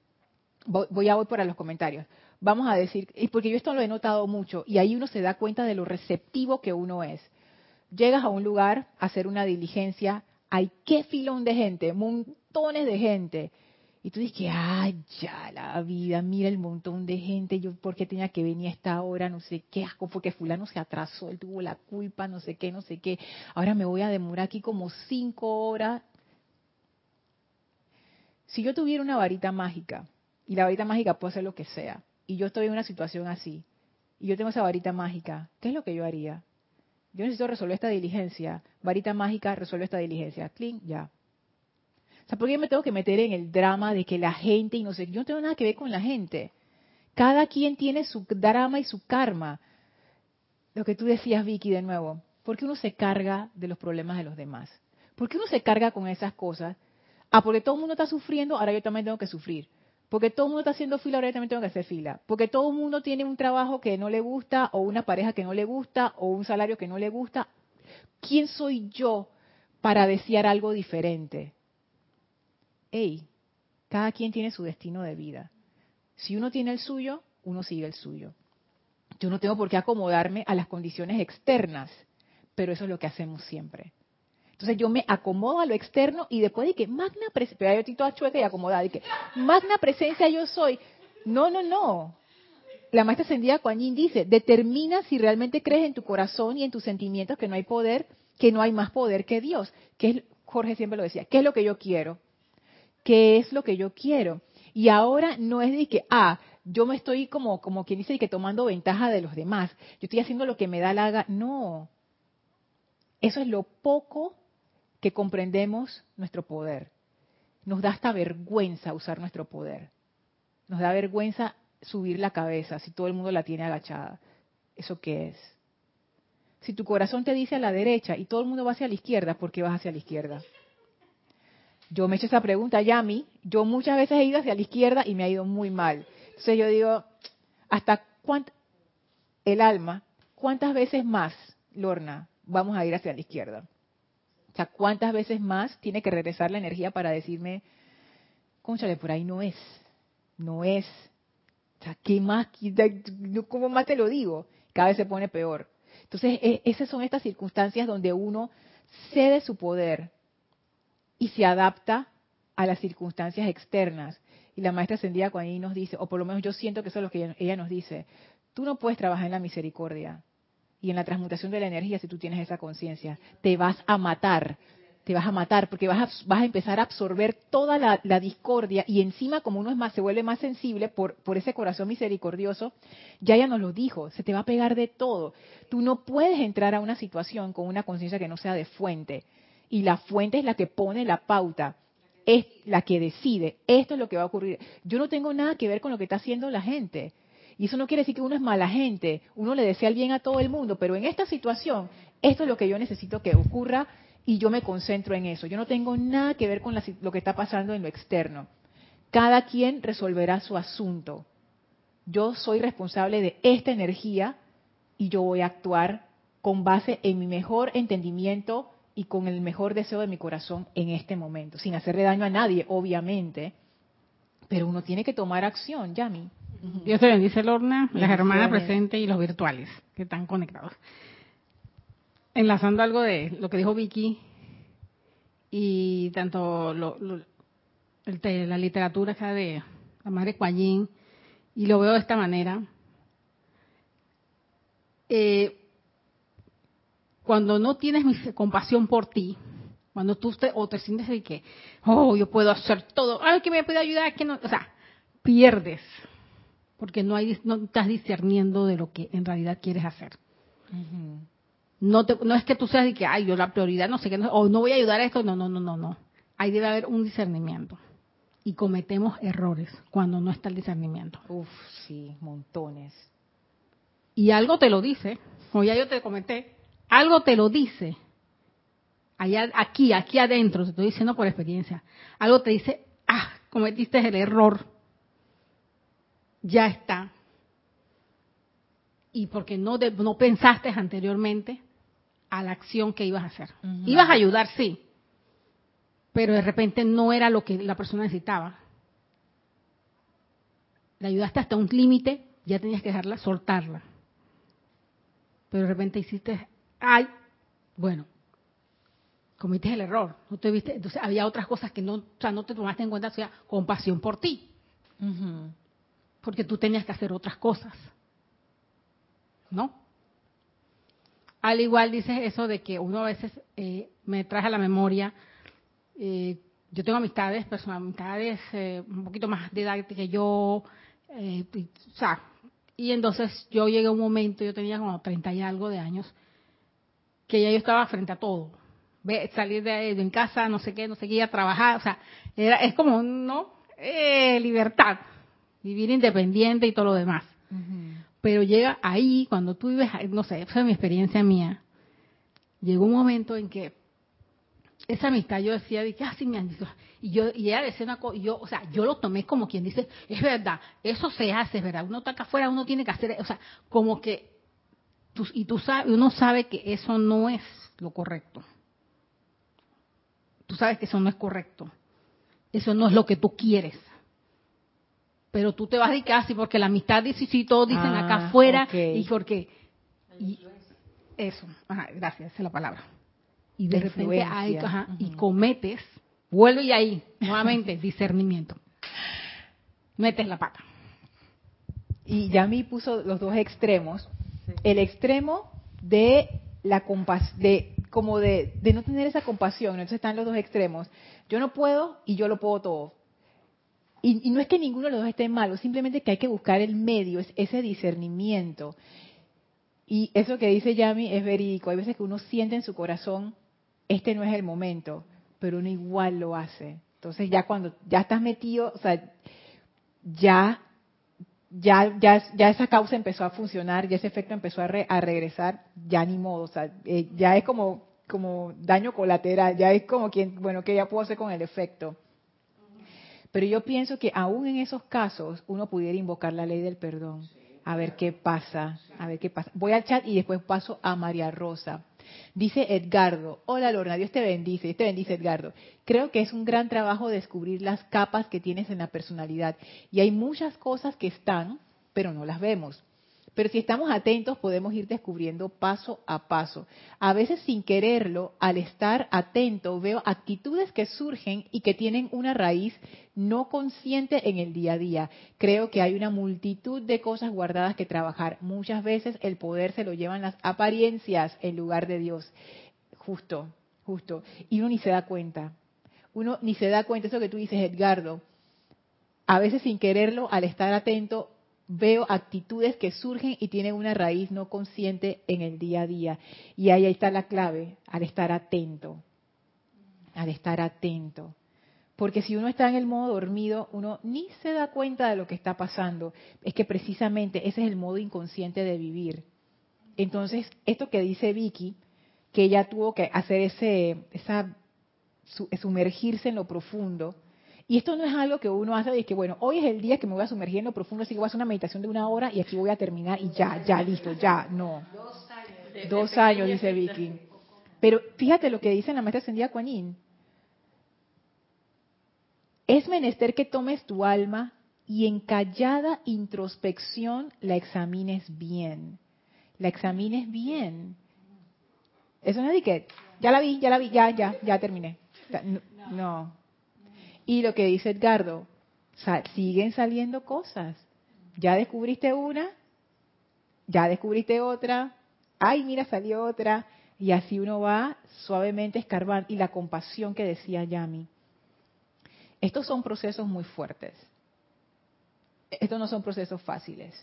voy a voy para los comentarios, vamos a decir, y porque yo esto lo he notado mucho, y ahí uno se da cuenta de lo receptivo que uno es. Llegas a un lugar a hacer una diligencia, hay qué filón de gente, montones de gente, y tú dices que, ay, ya la vida, mira el montón de gente, yo por qué tenía que venir a esta hora, no sé qué, asco, porque fulano se atrasó, él tuvo la culpa, no sé qué, no sé qué. Ahora me voy a demorar aquí como cinco horas. Si yo tuviera una varita mágica, y la varita mágica puede hacer lo que sea, y yo estoy en una situación así, y yo tengo esa varita mágica, ¿qué es lo que yo haría? Yo necesito resolver esta diligencia, varita mágica, resuelve esta diligencia, clean, ya sea, ¿por qué me tengo que meter en el drama de que la gente y no sé? Yo no tengo nada que ver con la gente. Cada quien tiene su drama y su karma. Lo que tú decías, Vicky, de nuevo. ¿Por qué uno se carga de los problemas de los demás? ¿Por qué uno se carga con esas cosas? Ah, porque todo el mundo está sufriendo, ahora yo también tengo que sufrir. Porque todo el mundo está haciendo fila, ahora yo también tengo que hacer fila. Porque todo el mundo tiene un trabajo que no le gusta, o una pareja que no le gusta, o un salario que no le gusta. ¿Quién soy yo para desear algo diferente? Hey, cada quien tiene su destino de vida. Si uno tiene el suyo, uno sigue el suyo. Yo no tengo por qué acomodarme a las condiciones externas, pero eso es lo que hacemos siempre. Entonces yo me acomodo a lo externo y después de que magna presencia, yo estoy toda chueca y acomodada, magna presencia yo soy. No, no, no. La maestra ascendida Kuan dice, determina si realmente crees en tu corazón y en tus sentimientos que no hay poder, que no hay más poder que Dios. Que es, Jorge siempre lo decía, ¿qué es lo que yo quiero? Qué es lo que yo quiero. Y ahora no es de que, ah, yo me estoy como, como quien dice, que tomando ventaja de los demás. Yo estoy haciendo lo que me da la gana. No. Eso es lo poco que comprendemos nuestro poder. Nos da hasta vergüenza usar nuestro poder. Nos da vergüenza subir la cabeza si todo el mundo la tiene agachada. ¿Eso qué es? Si tu corazón te dice a la derecha y todo el mundo va hacia la izquierda, ¿por qué vas hacia la izquierda? Yo me he hecho esa pregunta ya a mí. Yo muchas veces he ido hacia la izquierda y me ha ido muy mal. Entonces yo digo, ¿hasta cuánto? El alma, ¿cuántas veces más, Lorna, vamos a ir hacia la izquierda? O sea, ¿cuántas veces más tiene que regresar la energía para decirme, conchale, por ahí no es, no es? O sea, ¿qué más? ¿Cómo más te lo digo? Cada vez se pone peor. Entonces, e, esas son estas circunstancias donde uno cede su poder y se adapta a las circunstancias externas. Y la maestra ascendida cuando nos dice, o por lo menos yo siento que eso es lo que ella, nos dice, tú no puedes trabajar en la misericordia y en la transmutación de la energía si tú tienes esa conciencia. Te vas a matar, te vas a matar porque vas a, vas a empezar a absorber toda la, discordia y encima como uno es más, se vuelve más sensible por, por ese corazón misericordioso, ya ella nos lo dijo, se te va a pegar de todo. Tú no puedes entrar a una situación con una conciencia que no sea de fuente y la fuente es la que pone la pauta, es la que decide, esto es lo que va a ocurrir. Yo no tengo nada que ver con lo que está haciendo la gente. Y eso no quiere decir que uno es mala gente, uno le desea el bien a todo el mundo, pero en esta situación, esto es lo que yo necesito que ocurra y yo me concentro en eso. Yo no tengo nada que ver con lo que está pasando en lo externo. Cada quien resolverá su asunto. Yo soy responsable de esta energía y yo voy a actuar con base en mi mejor entendimiento y con el mejor deseo de mi corazón en este momento, sin hacerle daño a nadie, obviamente, pero uno tiene que tomar acción, Yami. Dios te bendice, Lorna, las hermanas presentes y los virtuales que están conectados. Enlazando algo de lo que dijo Vicky y tanto lo, la literatura acá de la madre Kuan y lo veo de esta manera. Eh, cuando no tienes compasión por ti, cuando tú te, o te sientes de que, oh, yo puedo hacer todo, ay, que me puede ayudar, que no, o sea, pierdes, porque no hay, no estás discerniendo de lo que en realidad quieres hacer. No, te, no es que tú seas de que, ay, yo la prioridad no sé qué, o no voy a ayudar a esto, no, no, no, no, no. Ahí debe haber un discernimiento. Y cometemos errores cuando no está el discernimiento. Uf, sí, montones. y algo te lo dice, como ya yo te comenté, algo te lo dice, allá, aquí, aquí adentro, te estoy diciendo por experiencia, algo te dice, ah, cometiste el error, ya está. Y porque no, no pensaste anteriormente a la acción que ibas a hacer. Ibas a ayudar, sí, pero de repente no era lo que la persona necesitaba. Le ayudaste hasta un límite, ya tenías que dejarla, soltarla. Pero de repente hiciste, ay, bueno, cometiste el error, no te viste, entonces había otras cosas que no, o sea, no te tomaste en cuenta, o sea, compasión por ti. Porque tú tenías que hacer otras cosas. ¿No? Al igual dices eso de que uno a veces eh, me trae a la memoria, eh, yo tengo amistades, personas, amistades eh, un poquito más de edad que yo, y, o sea, y entonces yo llegué a un momento, yo tenía como 30 y algo de años, que ya yo estaba frente a todo. salir de, en casa, no sé qué, no sé qué, ir a trabajar, o sea, era, es como, ¿no? libertad, vivir independiente y todo lo demás. Pero llega ahí, cuando tú vives, no sé, esa es mi experiencia mía, llegó un momento en que esa amistad yo decía, dije, ah, sí, me han dicho. Y yo, y ella decía una cosa, yo, o sea, yo lo tomé como quien dice, es verdad, eso se hace, es verdad, uno está acá afuera, uno tiene que hacer, o sea, como que, tú, y tú sabes, uno sabe que eso no es lo correcto. Tú sabes que eso no es correcto. Eso no es lo que tú quieres pero tú te vas a dedicar así porque la amistad dice sí, todos dicen acá ah, afuera y porque y eso, ajá, gracias, esa es la palabra. Y de, repente hay, ajá, y cometes, vuelve y ahí, nuevamente, discernimiento. Metes la pata. Y ya me puso los dos extremos. El extremo de la compas de como de, no tener esa compasión, entonces están los dos extremos. Yo no puedo y yo lo puedo todo y, no es que ninguno de los dos esté malo, simplemente que hay que buscar el medio, es ese discernimiento. Y eso que dice Yami es verídico. Hay veces que uno siente en su corazón, este no es el momento, pero uno igual lo hace. Entonces ya cuando ya estás metido, o sea, ya, ya, ya, ya esa causa empezó a funcionar, ya ese efecto empezó a, a regresar, ya ni modo, o sea, eh, ya es como, como daño colateral, ya es como quien, bueno, que ya puedo hacer con el efecto. Pero yo pienso que aún en esos casos uno pudiera invocar la ley del perdón. A ver qué pasa, a ver qué pasa. Voy al chat y después paso a María Rosa. Dice Edgardo, hola Lorna, Dios te bendice, Dios te bendice Edgardo. Creo que es un gran trabajo descubrir las capas que tienes en la personalidad. Y hay muchas cosas que están, pero no las vemos. Pero si estamos atentos podemos ir descubriendo paso a paso. A veces sin quererlo, al estar atento, veo actitudes que surgen y que tienen una raíz no consciente en el día a día. Creo que hay una multitud de cosas guardadas que trabajar. Muchas veces el poder se lo llevan las apariencias en lugar de Dios. Justo, justo. Y uno ni se da cuenta. Uno ni se da cuenta, eso que tú dices, Edgardo. A veces sin quererlo, al estar atento, veo actitudes que surgen y tienen una raíz no consciente en el día a día. Y ahí está la clave, al estar atento, al estar atento. Porque si uno está en el modo dormido, uno ni se da cuenta de lo que está pasando. Es que precisamente ese es el modo inconsciente de vivir. Entonces, esto que dice Vicky, que ella tuvo que hacer ese, esa, sumergirse en lo profundo, y esto no es algo que uno hace de que, bueno, hoy es el día que me voy a sumergir en lo profundo, así que voy a hacer una meditación de una hora y aquí voy a terminar y ya, ya, listo, ya, no. Dos años. Dice Vicky. Pero fíjate lo que dice la maestra ascendida Kuan Es menester que tomes tu alma y en callada introspección la examines bien. La examines bien. Eso no es de que, ya la vi, ya la vi, ya, ya, ya terminé. no. Y lo que dice Edgardo, siguen saliendo cosas. Ya descubriste una, ya descubriste otra, ay, mira, salió otra. Y así uno va suavemente escarbando. Y la compasión que decía Yami. Estos son procesos muy fuertes. Estos no son procesos fáciles.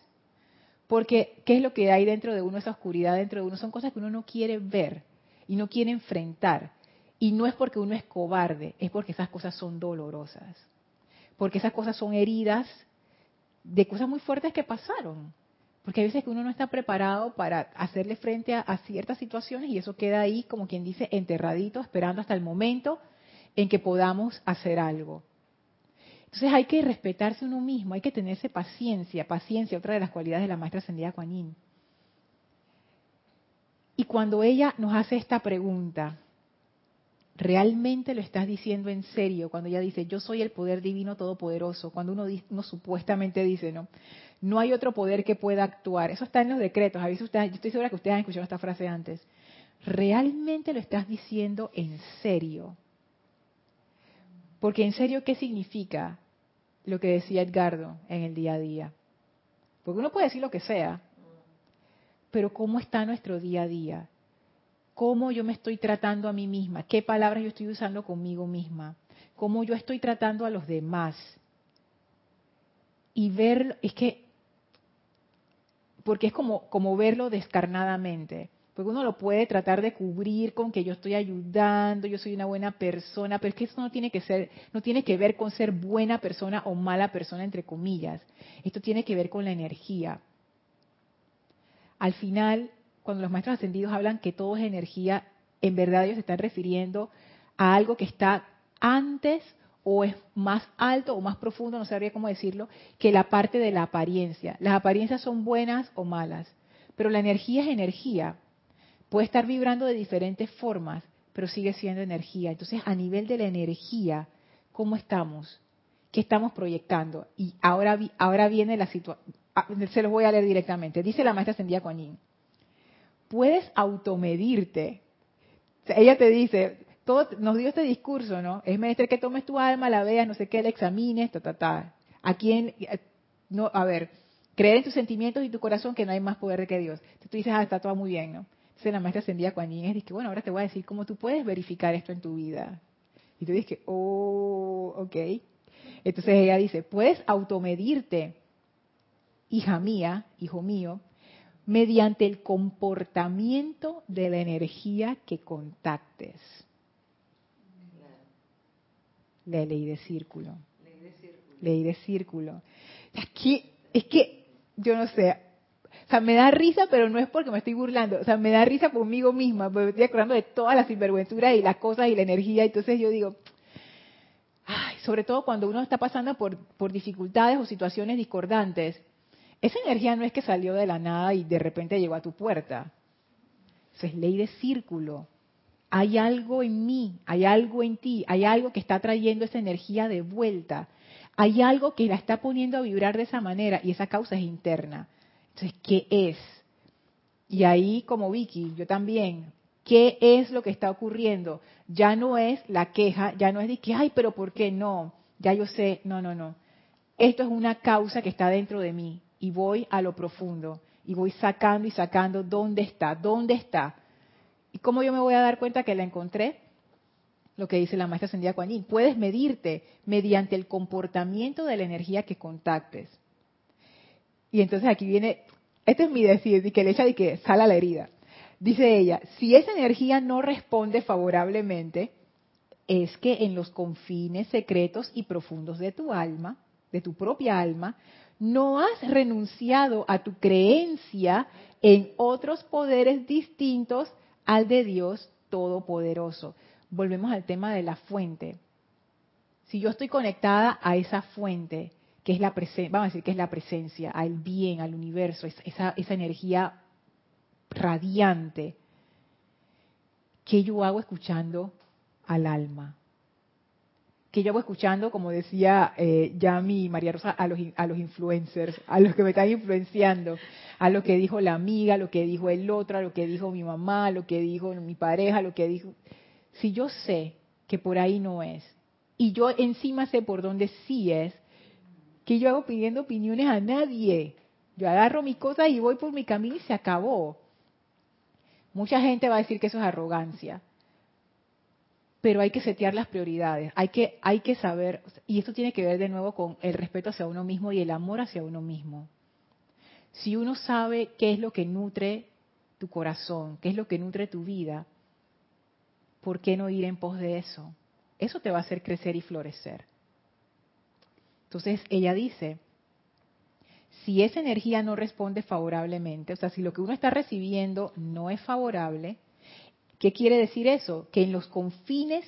Porque, ¿qué es lo que hay dentro de uno, esa oscuridad dentro de uno? Son cosas que uno no quiere ver y no quiere enfrentar. Y no es porque uno es cobarde, es porque esas cosas son dolorosas. Porque esas cosas son heridas de cosas muy fuertes que pasaron. Porque hay veces que uno no está preparado para hacerle frente a, ciertas situaciones y eso queda ahí, como quien dice, enterradito, esperando hasta el momento en que podamos hacer algo. Entonces hay que respetarse uno mismo, hay que tenerse paciencia, paciencia, otra de las cualidades de la maestra ascendida Kuan. Y cuando ella nos hace esta pregunta, ¿realmente lo estás diciendo en serio? Cuando ella dice, yo soy el poder divino todopoderoso, cuando uno, uno supuestamente dice, ¿no? No hay otro poder que pueda actuar. Eso está en los decretos. A veces ustedes, yo estoy segura que ustedes han escuchado esta frase antes. ¿Realmente lo estás diciendo en serio? Porque en serio, ¿qué significa lo que decía Edgardo en el día a día? Porque uno puede decir lo que sea, pero ¿cómo está nuestro día a día? ¿Cómo yo me estoy tratando a mí misma? ¿Qué palabras yo estoy usando conmigo misma? ¿Cómo yo estoy tratando a los demás? Y ver, es que, porque es como, como verlo descarnadamente. Porque uno lo puede tratar de cubrir con que yo estoy ayudando, yo soy una buena persona, pero es que eso no tiene que ser, no tiene que ver con ser buena persona o mala persona entre comillas. Esto tiene que ver con la energía. Al final, cuando los maestros ascendidos hablan que todo es energía, en verdad ellos se están refiriendo a algo que está antes o es más alto o más profundo, no sabría cómo decirlo, que la parte de la apariencia. Las apariencias son buenas o malas, pero la energía es energía. Puede estar vibrando de diferentes formas, pero sigue siendo energía. Entonces, a nivel de la energía, ¿cómo estamos? ¿Qué estamos proyectando? Y ahora, ahora viene la situación. Ah, se los voy a leer directamente. Dice la maestra Ascendida Kuan Puedes automedirte. ella te dice, todo, nos dio este discurso, ¿no? Es menester que tomes tu alma, la veas, no sé qué, la examines, ta, ta, ta. ¿A quién? No, a ver, creer en tus sentimientos y tu corazón que no hay más poder que Dios. Entonces tú dices, ah, está todo muy bien, ¿no? Entonces la maestra ascendía Kuan Yin dice, bueno, ahora te voy a decir cómo tú puedes verificar esto en tu vida. Y tú dices, oh, ok. Entonces ella dice, puedes automedirte, hija mía, hijo mío, mediante el comportamiento de la energía que contactes. La ley de círculo. Ley de círculo. Aquí, es que, yo no sé, o sea, me da risa, pero no es porque me estoy burlando. O sea, me da risa conmigo misma, porque me estoy acordando de todas las sinvergüenzuras y las cosas y la energía. Entonces yo digo, ay, sobre todo cuando uno está pasando por, por dificultades o situaciones discordantes, esa energía no es que salió de la nada y de repente llegó a tu puerta. Es ley de círculo. Hay algo en mí, hay algo en ti, hay algo que está trayendo esa energía de vuelta. Hay algo que la está poniendo a vibrar de esa manera y esa causa es interna. Entonces, ¿qué es? Y ahí, como Vicky, yo también, ¿qué es lo que está ocurriendo? Ya no es la queja, ya no es de que, ay, pero ¿por qué no? Ya yo sé, no, no, no. Esto es una causa que está dentro de mí y voy a lo profundo y voy sacando y sacando dónde está, dónde está. ¿Y cómo yo me voy a dar cuenta que la encontré? Lo que dice la maestra Ascendida Kuan. Puedes medirte mediante el comportamiento de la energía que contactes. Y entonces aquí viene, este es mi decir, y que le echa de que sala la herida. Dice ella, si esa energía no responde favorablemente, es que en los confines secretos y profundos de tu alma, de tu propia alma, no has renunciado a tu creencia en otros poderes distintos al de Dios Todopoderoso. Volvemos al tema de la fuente. Si yo estoy conectada a esa fuente, que es la presencia, vamos a decir que es la presencia, al bien, al universo, esa, esa energía radiante. ¿Qué yo hago escuchando al alma? ¿Qué yo hago escuchando, como decía eh, ya mi María Rosa, a los, a los influencers, a los que me están influenciando, a lo que dijo la amiga, a lo que dijo el otro, a lo que dijo mi mamá, a lo que dijo mi pareja, a lo que dijo... Si yo sé que por ahí no es, y yo encima sé por dónde sí es, que yo hago pidiendo opiniones a nadie. Yo agarro mis cosas y voy por mi camino y se acabó. Mucha gente va a decir que eso es arrogancia. Pero hay que setear las prioridades, hay que, hay que saber, y esto tiene que ver de nuevo con el respeto hacia uno mismo y el amor hacia uno mismo. Si uno sabe qué es lo que nutre tu corazón, qué es lo que nutre tu vida, ¿por qué no ir en pos de eso? Eso te va a hacer crecer y florecer. Entonces ella dice, si esa energía no responde favorablemente, o sea, si lo que uno está recibiendo no es favorable, ¿qué quiere decir eso? Que en los confines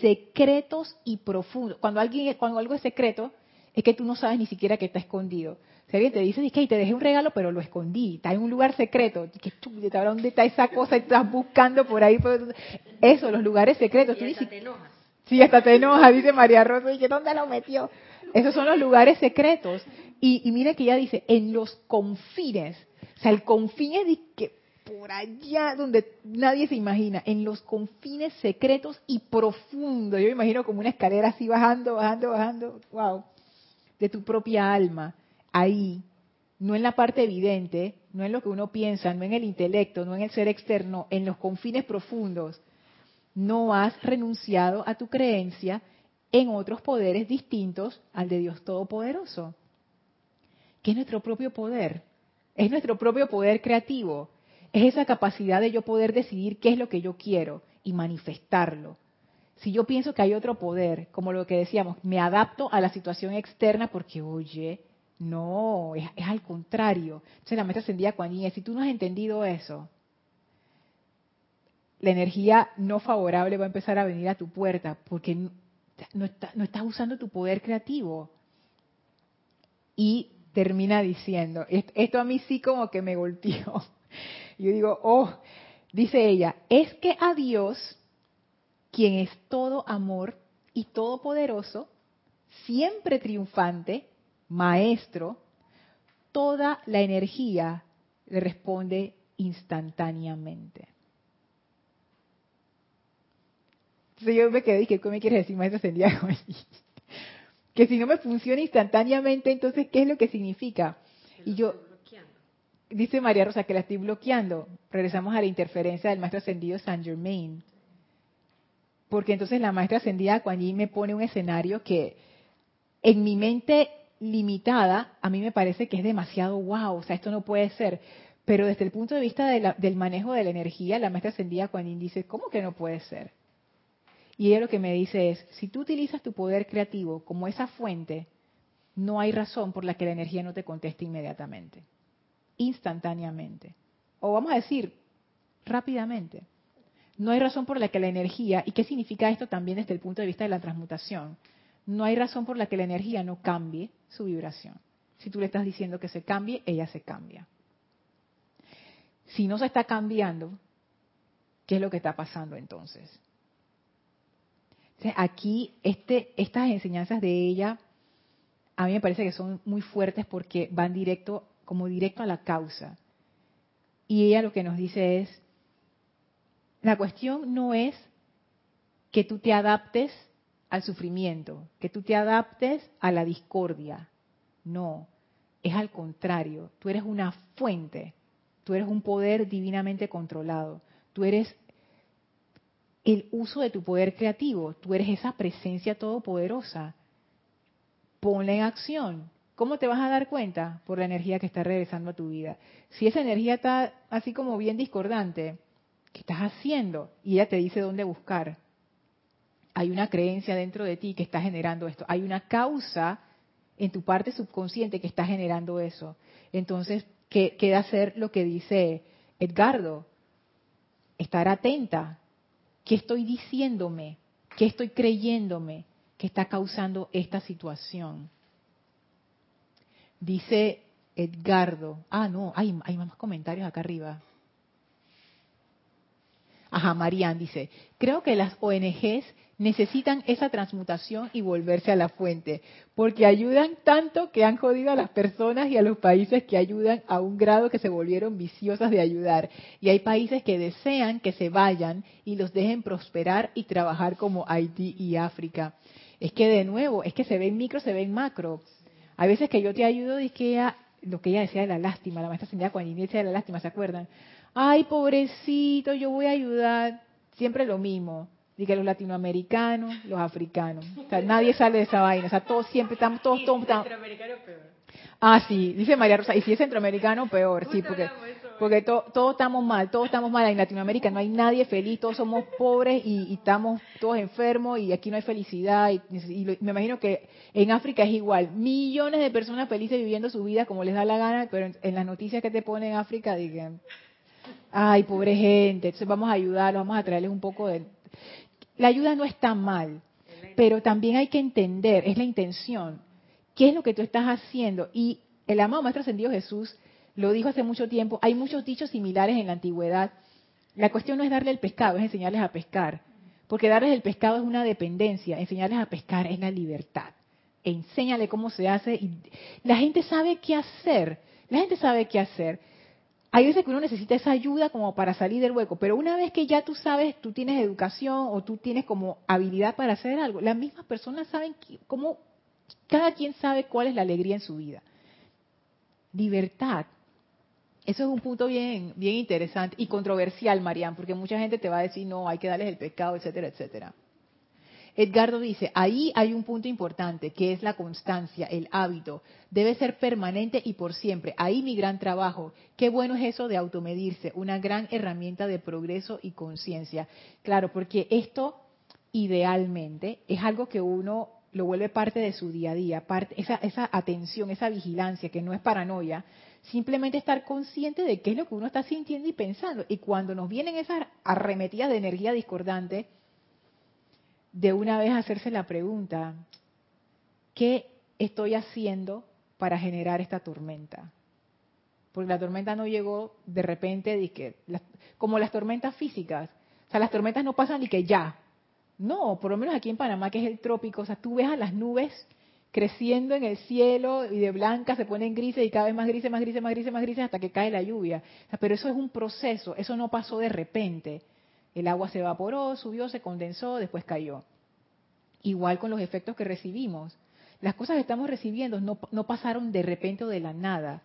secretos y profundos, cuando alguien cuando algo es secreto, es que tú no sabes ni siquiera que está escondido. Si alguien te dice, que te dejé un regalo, pero lo escondí, está en un lugar secreto, que ¿dónde está esa cosa? Y estás buscando por ahí. Eso, los lugares secretos. Y hasta te enojas. Sí, hasta te enojas, dice María Rosa, y que ¿dónde lo metió? Esos son los lugares secretos. Y, y mira que ella dice, en los confines. O sea, el confín es que por allá donde nadie se imagina, en los confines secretos y profundos. Yo me imagino como una escalera así bajando, bajando, bajando. Wow. De tu propia alma ahí, no en la parte evidente, no en lo que uno piensa, no en el intelecto, no en el ser externo, en los confines profundos, no has renunciado a tu creencia en otros poderes distintos al de Dios Todopoderoso, que es nuestro propio poder, es nuestro propio poder creativo, es esa capacidad de yo poder decidir qué es lo que yo quiero y manifestarlo. Si yo pienso que hay otro poder, como lo que decíamos, me adapto a la situación externa porque, oye, no, es, al contrario. Entonces la maestra ascendida Kuan si tú no has entendido eso, la energía no favorable va a empezar a venir a tu puerta porque no, no estás usando tu poder creativo. Y termina diciendo, esto a mí sí como que me golpeó. Yo digo, oh, dice ella, es que a Dios, quien es todo amor y todopoderoso, siempre triunfante, maestro, toda la energía le responde instantáneamente. Entonces yo me quedé y ¿qué me quieres decir, maestro ascendida? que si no me funciona instantáneamente, entonces, ¿qué es lo que significa? Y yo, dice María Rosa que la estoy bloqueando. Regresamos a la interferencia del maestro ascendido Saint Germain. Porque entonces la maestra ascendida Kuan me pone un escenario que en mi mente limitada, a mí me parece que es demasiado wow, o sea, esto no puede ser. Pero desde el punto de vista del manejo de la energía, la maestra ascendida Kuan dice, ¿cómo que no puede ser? Y ella lo que me dice es, si tú utilizas tu poder creativo como esa fuente, no hay razón por la que la energía no te conteste inmediatamente, instantáneamente. O vamos a decir, rápidamente. No hay razón por la que la energía, ¿y qué significa esto también desde el punto de vista de la transmutación? no hay razón por la que la energía no cambie su vibración. Si tú le estás diciendo que se cambie, ella se cambia. Si no se está cambiando, ¿qué es lo que está pasando entonces? aquí este, estas enseñanzas de ella a mí me parece que son muy fuertes porque van directo, como directo a la causa. Y ella lo que nos dice es, la cuestión no es que tú te adaptes al sufrimiento, que tú te adaptes a la discordia. No, es al contrario, tú eres una fuente, tú eres un poder divinamente controlado, tú eres el uso de tu poder creativo, tú eres esa presencia todopoderosa. Ponla en acción. ¿Cómo te vas a dar cuenta? Por la energía que está regresando a tu vida. Si esa energía está así como bien discordante, ¿qué estás haciendo? Y ella te dice dónde buscar hay una creencia dentro de ti que está generando esto. Hay una causa en tu parte subconsciente que está generando eso. Entonces, ¿qué queda hacer lo que dice Edgardo? Estar atenta. ¿Qué estoy diciéndome? ¿Qué estoy creyéndome que está causando esta situación? Dice Edgardo. Ah, no, hay, hay más comentarios acá arriba. Ajá, Marian dice, creo que las ONGs necesitan esa transmutación y volverse a la fuente, porque ayudan tanto que han jodido a las personas y a los países que ayudan a un grado que se volvieron viciosas de ayudar. Y hay países que desean que se vayan y los dejen prosperar y trabajar como Haití y África. Es que de nuevo, es que se ve en micro, se ve en macro. Hay veces que yo te ayudo y que lo que ella decía de la lástima, la maestra Cindy cuando decía de la lástima, ¿se acuerdan? Ay, pobrecito, yo voy a ayudar. Siempre lo mismo Diga los latinoamericanos, los africanos. O sea, nadie sale de esa vaina. O sea, todos siempre estamos, todos, todos estamos. Centroamericano peor. Ah, sí, dice María Rosa. Y si es centroamericano, peor, sí, porque. Porque to- todos estamos mal, todos estamos mal. En Latinoamérica no hay nadie feliz, todos somos pobres y, estamos todos enfermos y aquí no hay felicidad. Y, me imagino que en África es igual. Millones de personas felices viviendo su vida como les da la gana, pero en, en las noticias que te ponen en África digan, ay, pobre gente, entonces vamos a ayudarlos, vamos a traerles un poco de... La ayuda no está mal, pero también hay que entender, es la intención, qué es lo que tú estás haciendo. Y el amado Maestro Ascendido Jesús lo dijo hace mucho tiempo, hay muchos dichos similares en la antigüedad. La cuestión no es darle el pescado, es enseñarles a pescar. Porque darles el pescado es una dependencia, enseñarles a pescar es la libertad. Enséñale cómo se hace y la gente sabe qué hacer. La gente sabe qué hacer. Hay veces que uno necesita esa ayuda como para salir del hueco, pero una vez que ya tú sabes, tú tienes educación o tú tienes como habilidad para hacer algo, las mismas personas saben cómo, cada quien sabe cuál es la alegría en su vida. Libertad. Eso es un punto bien, bien interesante y controversial, Marian, porque mucha gente te va a decir, no, hay que darles el pecado, etcétera, etcétera. Edgardo dice, ahí hay un punto importante, que es la constancia, el hábito. Debe ser permanente y por siempre. Ahí mi gran trabajo. Qué bueno es eso de automedirse, una gran herramienta de progreso y conciencia. Claro, porque esto idealmente es algo que uno lo vuelve parte de su día a día, parte, esa, esa atención, esa vigilancia, que no es paranoia, simplemente estar consciente de qué es lo que uno está sintiendo y pensando. Y cuando nos vienen esas arremetidas de energía discordante, de una vez hacerse la pregunta, ¿qué estoy haciendo para generar esta tormenta? Porque la tormenta no llegó de repente, de que, como las tormentas físicas. O sea, las tormentas no pasan ni que ya. No, por lo menos aquí en Panamá, que es el trópico, o sea, tú ves a las nubes creciendo en el cielo y de blanca se ponen grises y cada vez más grises, más grises, más grises, más grises hasta que cae la lluvia. Pero eso es un proceso, eso no pasó de repente. El agua se evaporó, subió, se condensó, después cayó. Igual con los efectos que recibimos. Las cosas que estamos recibiendo no, no pasaron de repente o de la nada.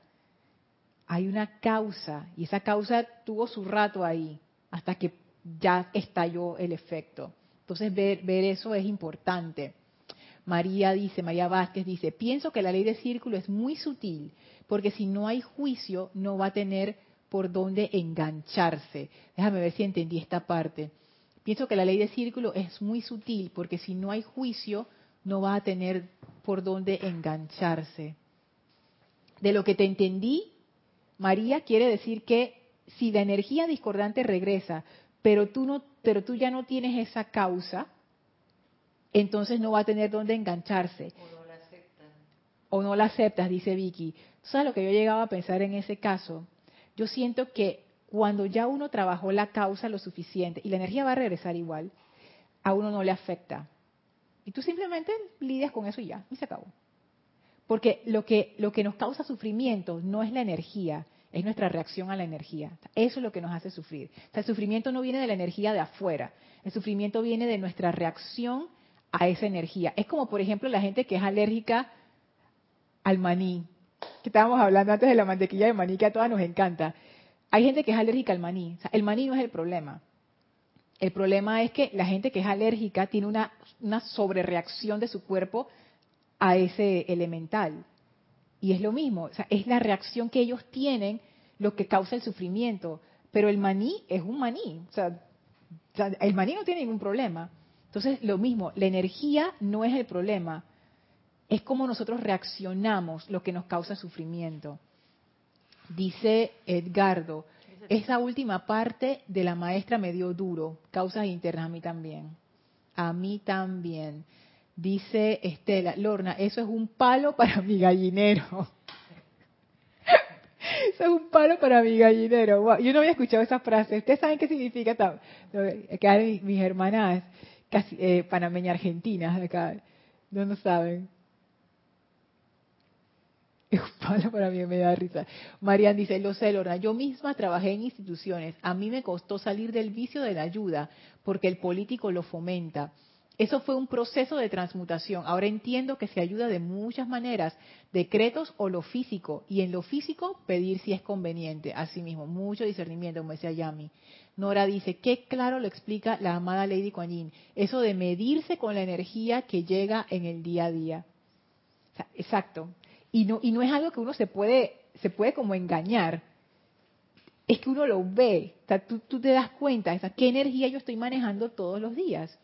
Hay una causa y esa causa tuvo su rato ahí hasta que ya estalló el efecto. Entonces ver, ver eso es importante. María dice, María Vázquez dice, pienso que la ley de círculo es muy sutil, porque si no hay juicio no va a tener por dónde engancharse. Déjame ver si entendí esta parte. Pienso que la ley de círculo es muy sutil, porque si no hay juicio no va a tener por dónde engancharse. De lo que te entendí, María quiere decir que si la energía discordante regresa, pero tú no, pero tú ya no tienes esa causa, entonces no va a tener dónde engancharse. O no la aceptas, dice Vicky. ¿Tú ¿Sabes lo que yo llegaba a pensar en ese caso? Yo siento que cuando ya uno trabajó la causa lo suficiente y la energía va a regresar igual, a uno no le afecta. Y tú simplemente lidias con eso y ya, y se acabó. Porque lo que, lo que nos causa sufrimiento no es la energía, es nuestra reacción a la energía. Eso es lo que nos hace sufrir. O sea, el sufrimiento no viene de la energía de afuera, el sufrimiento viene de nuestra reacción a esa energía. Es como, por ejemplo, la gente que es alérgica al maní, que estábamos hablando antes de la mantequilla de maní, que a todas nos encanta. Hay gente que es alérgica al maní. O sea, el maní no es el problema. El problema es que la gente que es alérgica tiene una, una sobrereacción de su cuerpo a ese elemental. Y es lo mismo, o sea, es la reacción que ellos tienen lo que causa el sufrimiento. Pero el maní es un maní, o sea, el maní no tiene ningún problema. Entonces, lo mismo, la energía no es el problema, es como nosotros reaccionamos lo que nos causa sufrimiento. Dice Edgardo, esa última parte de la maestra me dio duro, causas internas a mí también. A mí también. Dice Estela, Lorna, eso es un palo para mi gallinero. Eso es un palo para mi gallinero. Wow, Yo no había escuchado esa frase. ¿Ustedes saben qué significa? Que mis hermanas eh, panameñas argentinas de acá. No, no saben. Para mí, me da risa. Marian dice, lo sé, Lorna, yo misma trabajé en instituciones. A mí me costó salir del vicio de la ayuda porque el político lo fomenta. Eso fue un proceso de transmutación. Ahora entiendo que se ayuda de muchas maneras, decretos o lo físico, y en lo físico pedir si es conveniente. Asimismo, mucho discernimiento, como decía Yami. Nora dice, qué claro lo explica la amada Lady Kuan Yin, eso de medirse con la energía que llega en el día a día. O sea, exacto. Y no, y no es algo que uno se puede, se puede como engañar. es que uno lo ve, o tú te das cuenta, o sea, qué energía yo estoy manejando todos los días.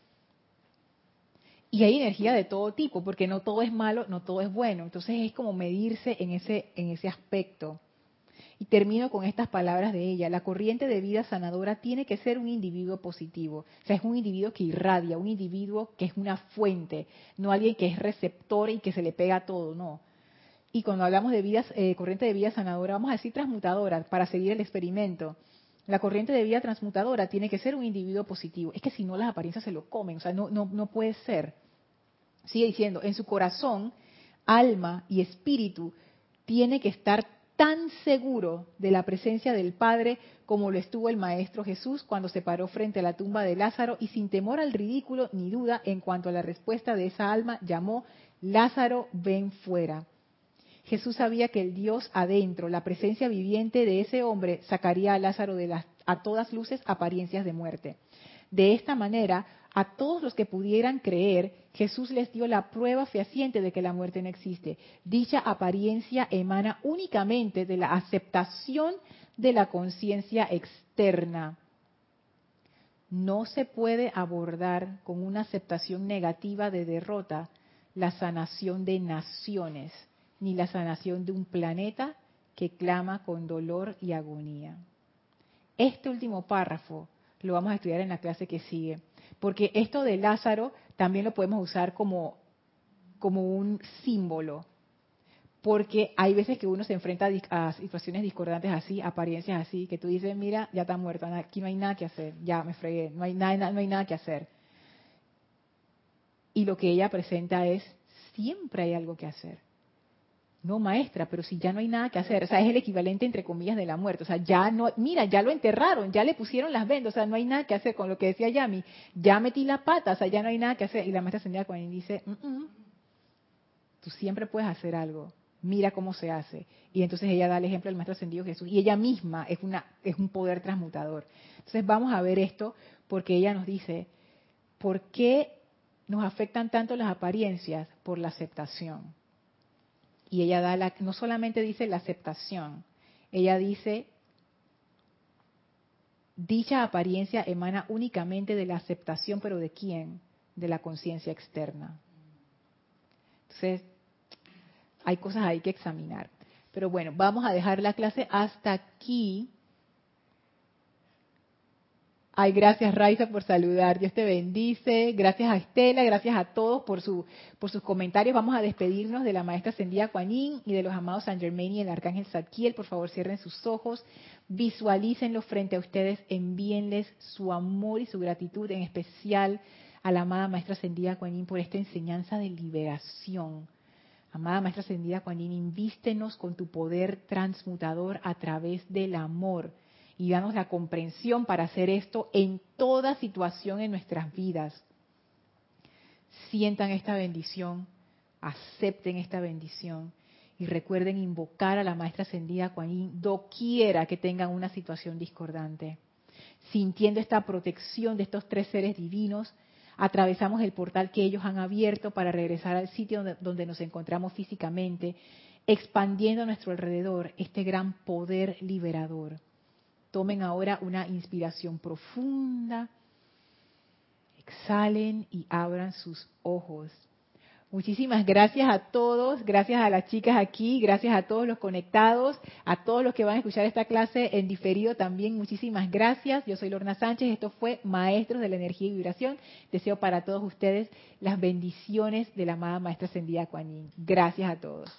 Y hay energía de todo tipo, porque no todo es malo, no todo es bueno. Entonces es como medirse en ese, en ese aspecto. Y termino con estas palabras de ella. La corriente de vida sanadora tiene que ser un individuo positivo. O sea, es un individuo que irradia, un individuo que es una fuente, no alguien que es receptor y que se le pega todo, no. Y cuando hablamos de vidas, eh, corriente de vida sanadora, vamos a decir transmutadora para seguir el experimento. La corriente de vida transmutadora tiene que ser un individuo positivo. Es que si no, las apariencias se lo comen. O sea, no, no, no puede ser. Sigue diciendo, en su corazón, alma y espíritu tiene que estar tan seguro de la presencia del Padre como lo estuvo el Maestro Jesús cuando se paró frente a la tumba de Lázaro y sin temor al ridículo ni duda en cuanto a la respuesta de esa alma llamó, Lázaro, ven fuera. Jesús sabía que el Dios adentro, la presencia viviente de ese hombre, sacaría a Lázaro de las, a todas luces apariencias de muerte. De esta manera, a todos los que pudieran creer, Jesús les dio la prueba fehaciente de que la muerte no existe. Dicha apariencia emana únicamente de la aceptación de la conciencia externa. No se puede abordar con una aceptación negativa de derrota la sanación de naciones, ni la sanación de un planeta que clama con dolor y agonía. Este último párrafo lo vamos a estudiar en la clase que sigue porque esto de Lázaro también lo podemos usar como, como un símbolo, porque hay veces que uno se enfrenta a situaciones discordantes así, apariencias así, que tú dices, mira, ya está muerto, aquí no hay nada que hacer, ya me fregué, no hay nada, no hay nada que hacer. Y lo que ella presenta es, siempre hay algo que hacer no maestra, pero si ya no hay nada que hacer, o sea, es el equivalente entre comillas de la muerte, o sea, ya no, mira, ya lo enterraron, ya le pusieron las vendas, o sea, no hay nada que hacer con lo que decía Yami, ya metí la pata, o sea, ya no hay nada que hacer. Y la maestra ascendida cuando dice, tú siempre puedes hacer algo, mira cómo se hace. Y entonces ella da el ejemplo del maestro ascendido Jesús, y ella misma es, una, es un poder transmutador. Entonces vamos a ver esto porque ella nos dice, ¿por qué nos afectan tanto las apariencias? Por la aceptación y ella da la, no solamente dice la aceptación, ella dice, dicha apariencia emana únicamente de la aceptación, pero ¿de quién? De la conciencia externa. Entonces, hay cosas ahí que examinar. Pero bueno, vamos a dejar la clase hasta aquí. Ay, gracias Raiza por saludar. Dios te bendice. Gracias a Estela, gracias a todos por, su, por sus comentarios. Vamos a despedirnos de la maestra Ascendida Kuan y de los amados San Germain y el arcángel Zadkiel. Por favor, cierren sus ojos, visualícenlos frente a ustedes, envíenles su amor y su gratitud, en especial a la amada maestra Ascendida Kuan por esta enseñanza de liberación. Amada maestra Ascendida Kuan invístenos con tu poder transmutador a través del amor y danos la comprensión para hacer esto en toda situación en nuestras vidas. Sientan esta bendición, acepten esta bendición y recuerden invocar a la maestra ascendida Kuan doquiera que tengan una situación discordante. Sintiendo esta protección de estos tres seres divinos, atravesamos el portal que ellos han abierto para regresar al sitio donde, donde nos encontramos físicamente, expandiendo a nuestro alrededor este gran poder liberador. Tomen ahora una inspiración profunda. Exhalen y abran sus ojos. Muchísimas gracias a todos, gracias a las chicas aquí, gracias a todos los conectados, a todos los que van a escuchar esta clase en diferido también. Muchísimas gracias. Yo soy Lorna Sánchez, esto fue Maestros de la Energía y Vibración. Deseo para todos ustedes las bendiciones de la amada Maestra Ascendida Kuan. Gracias a todos.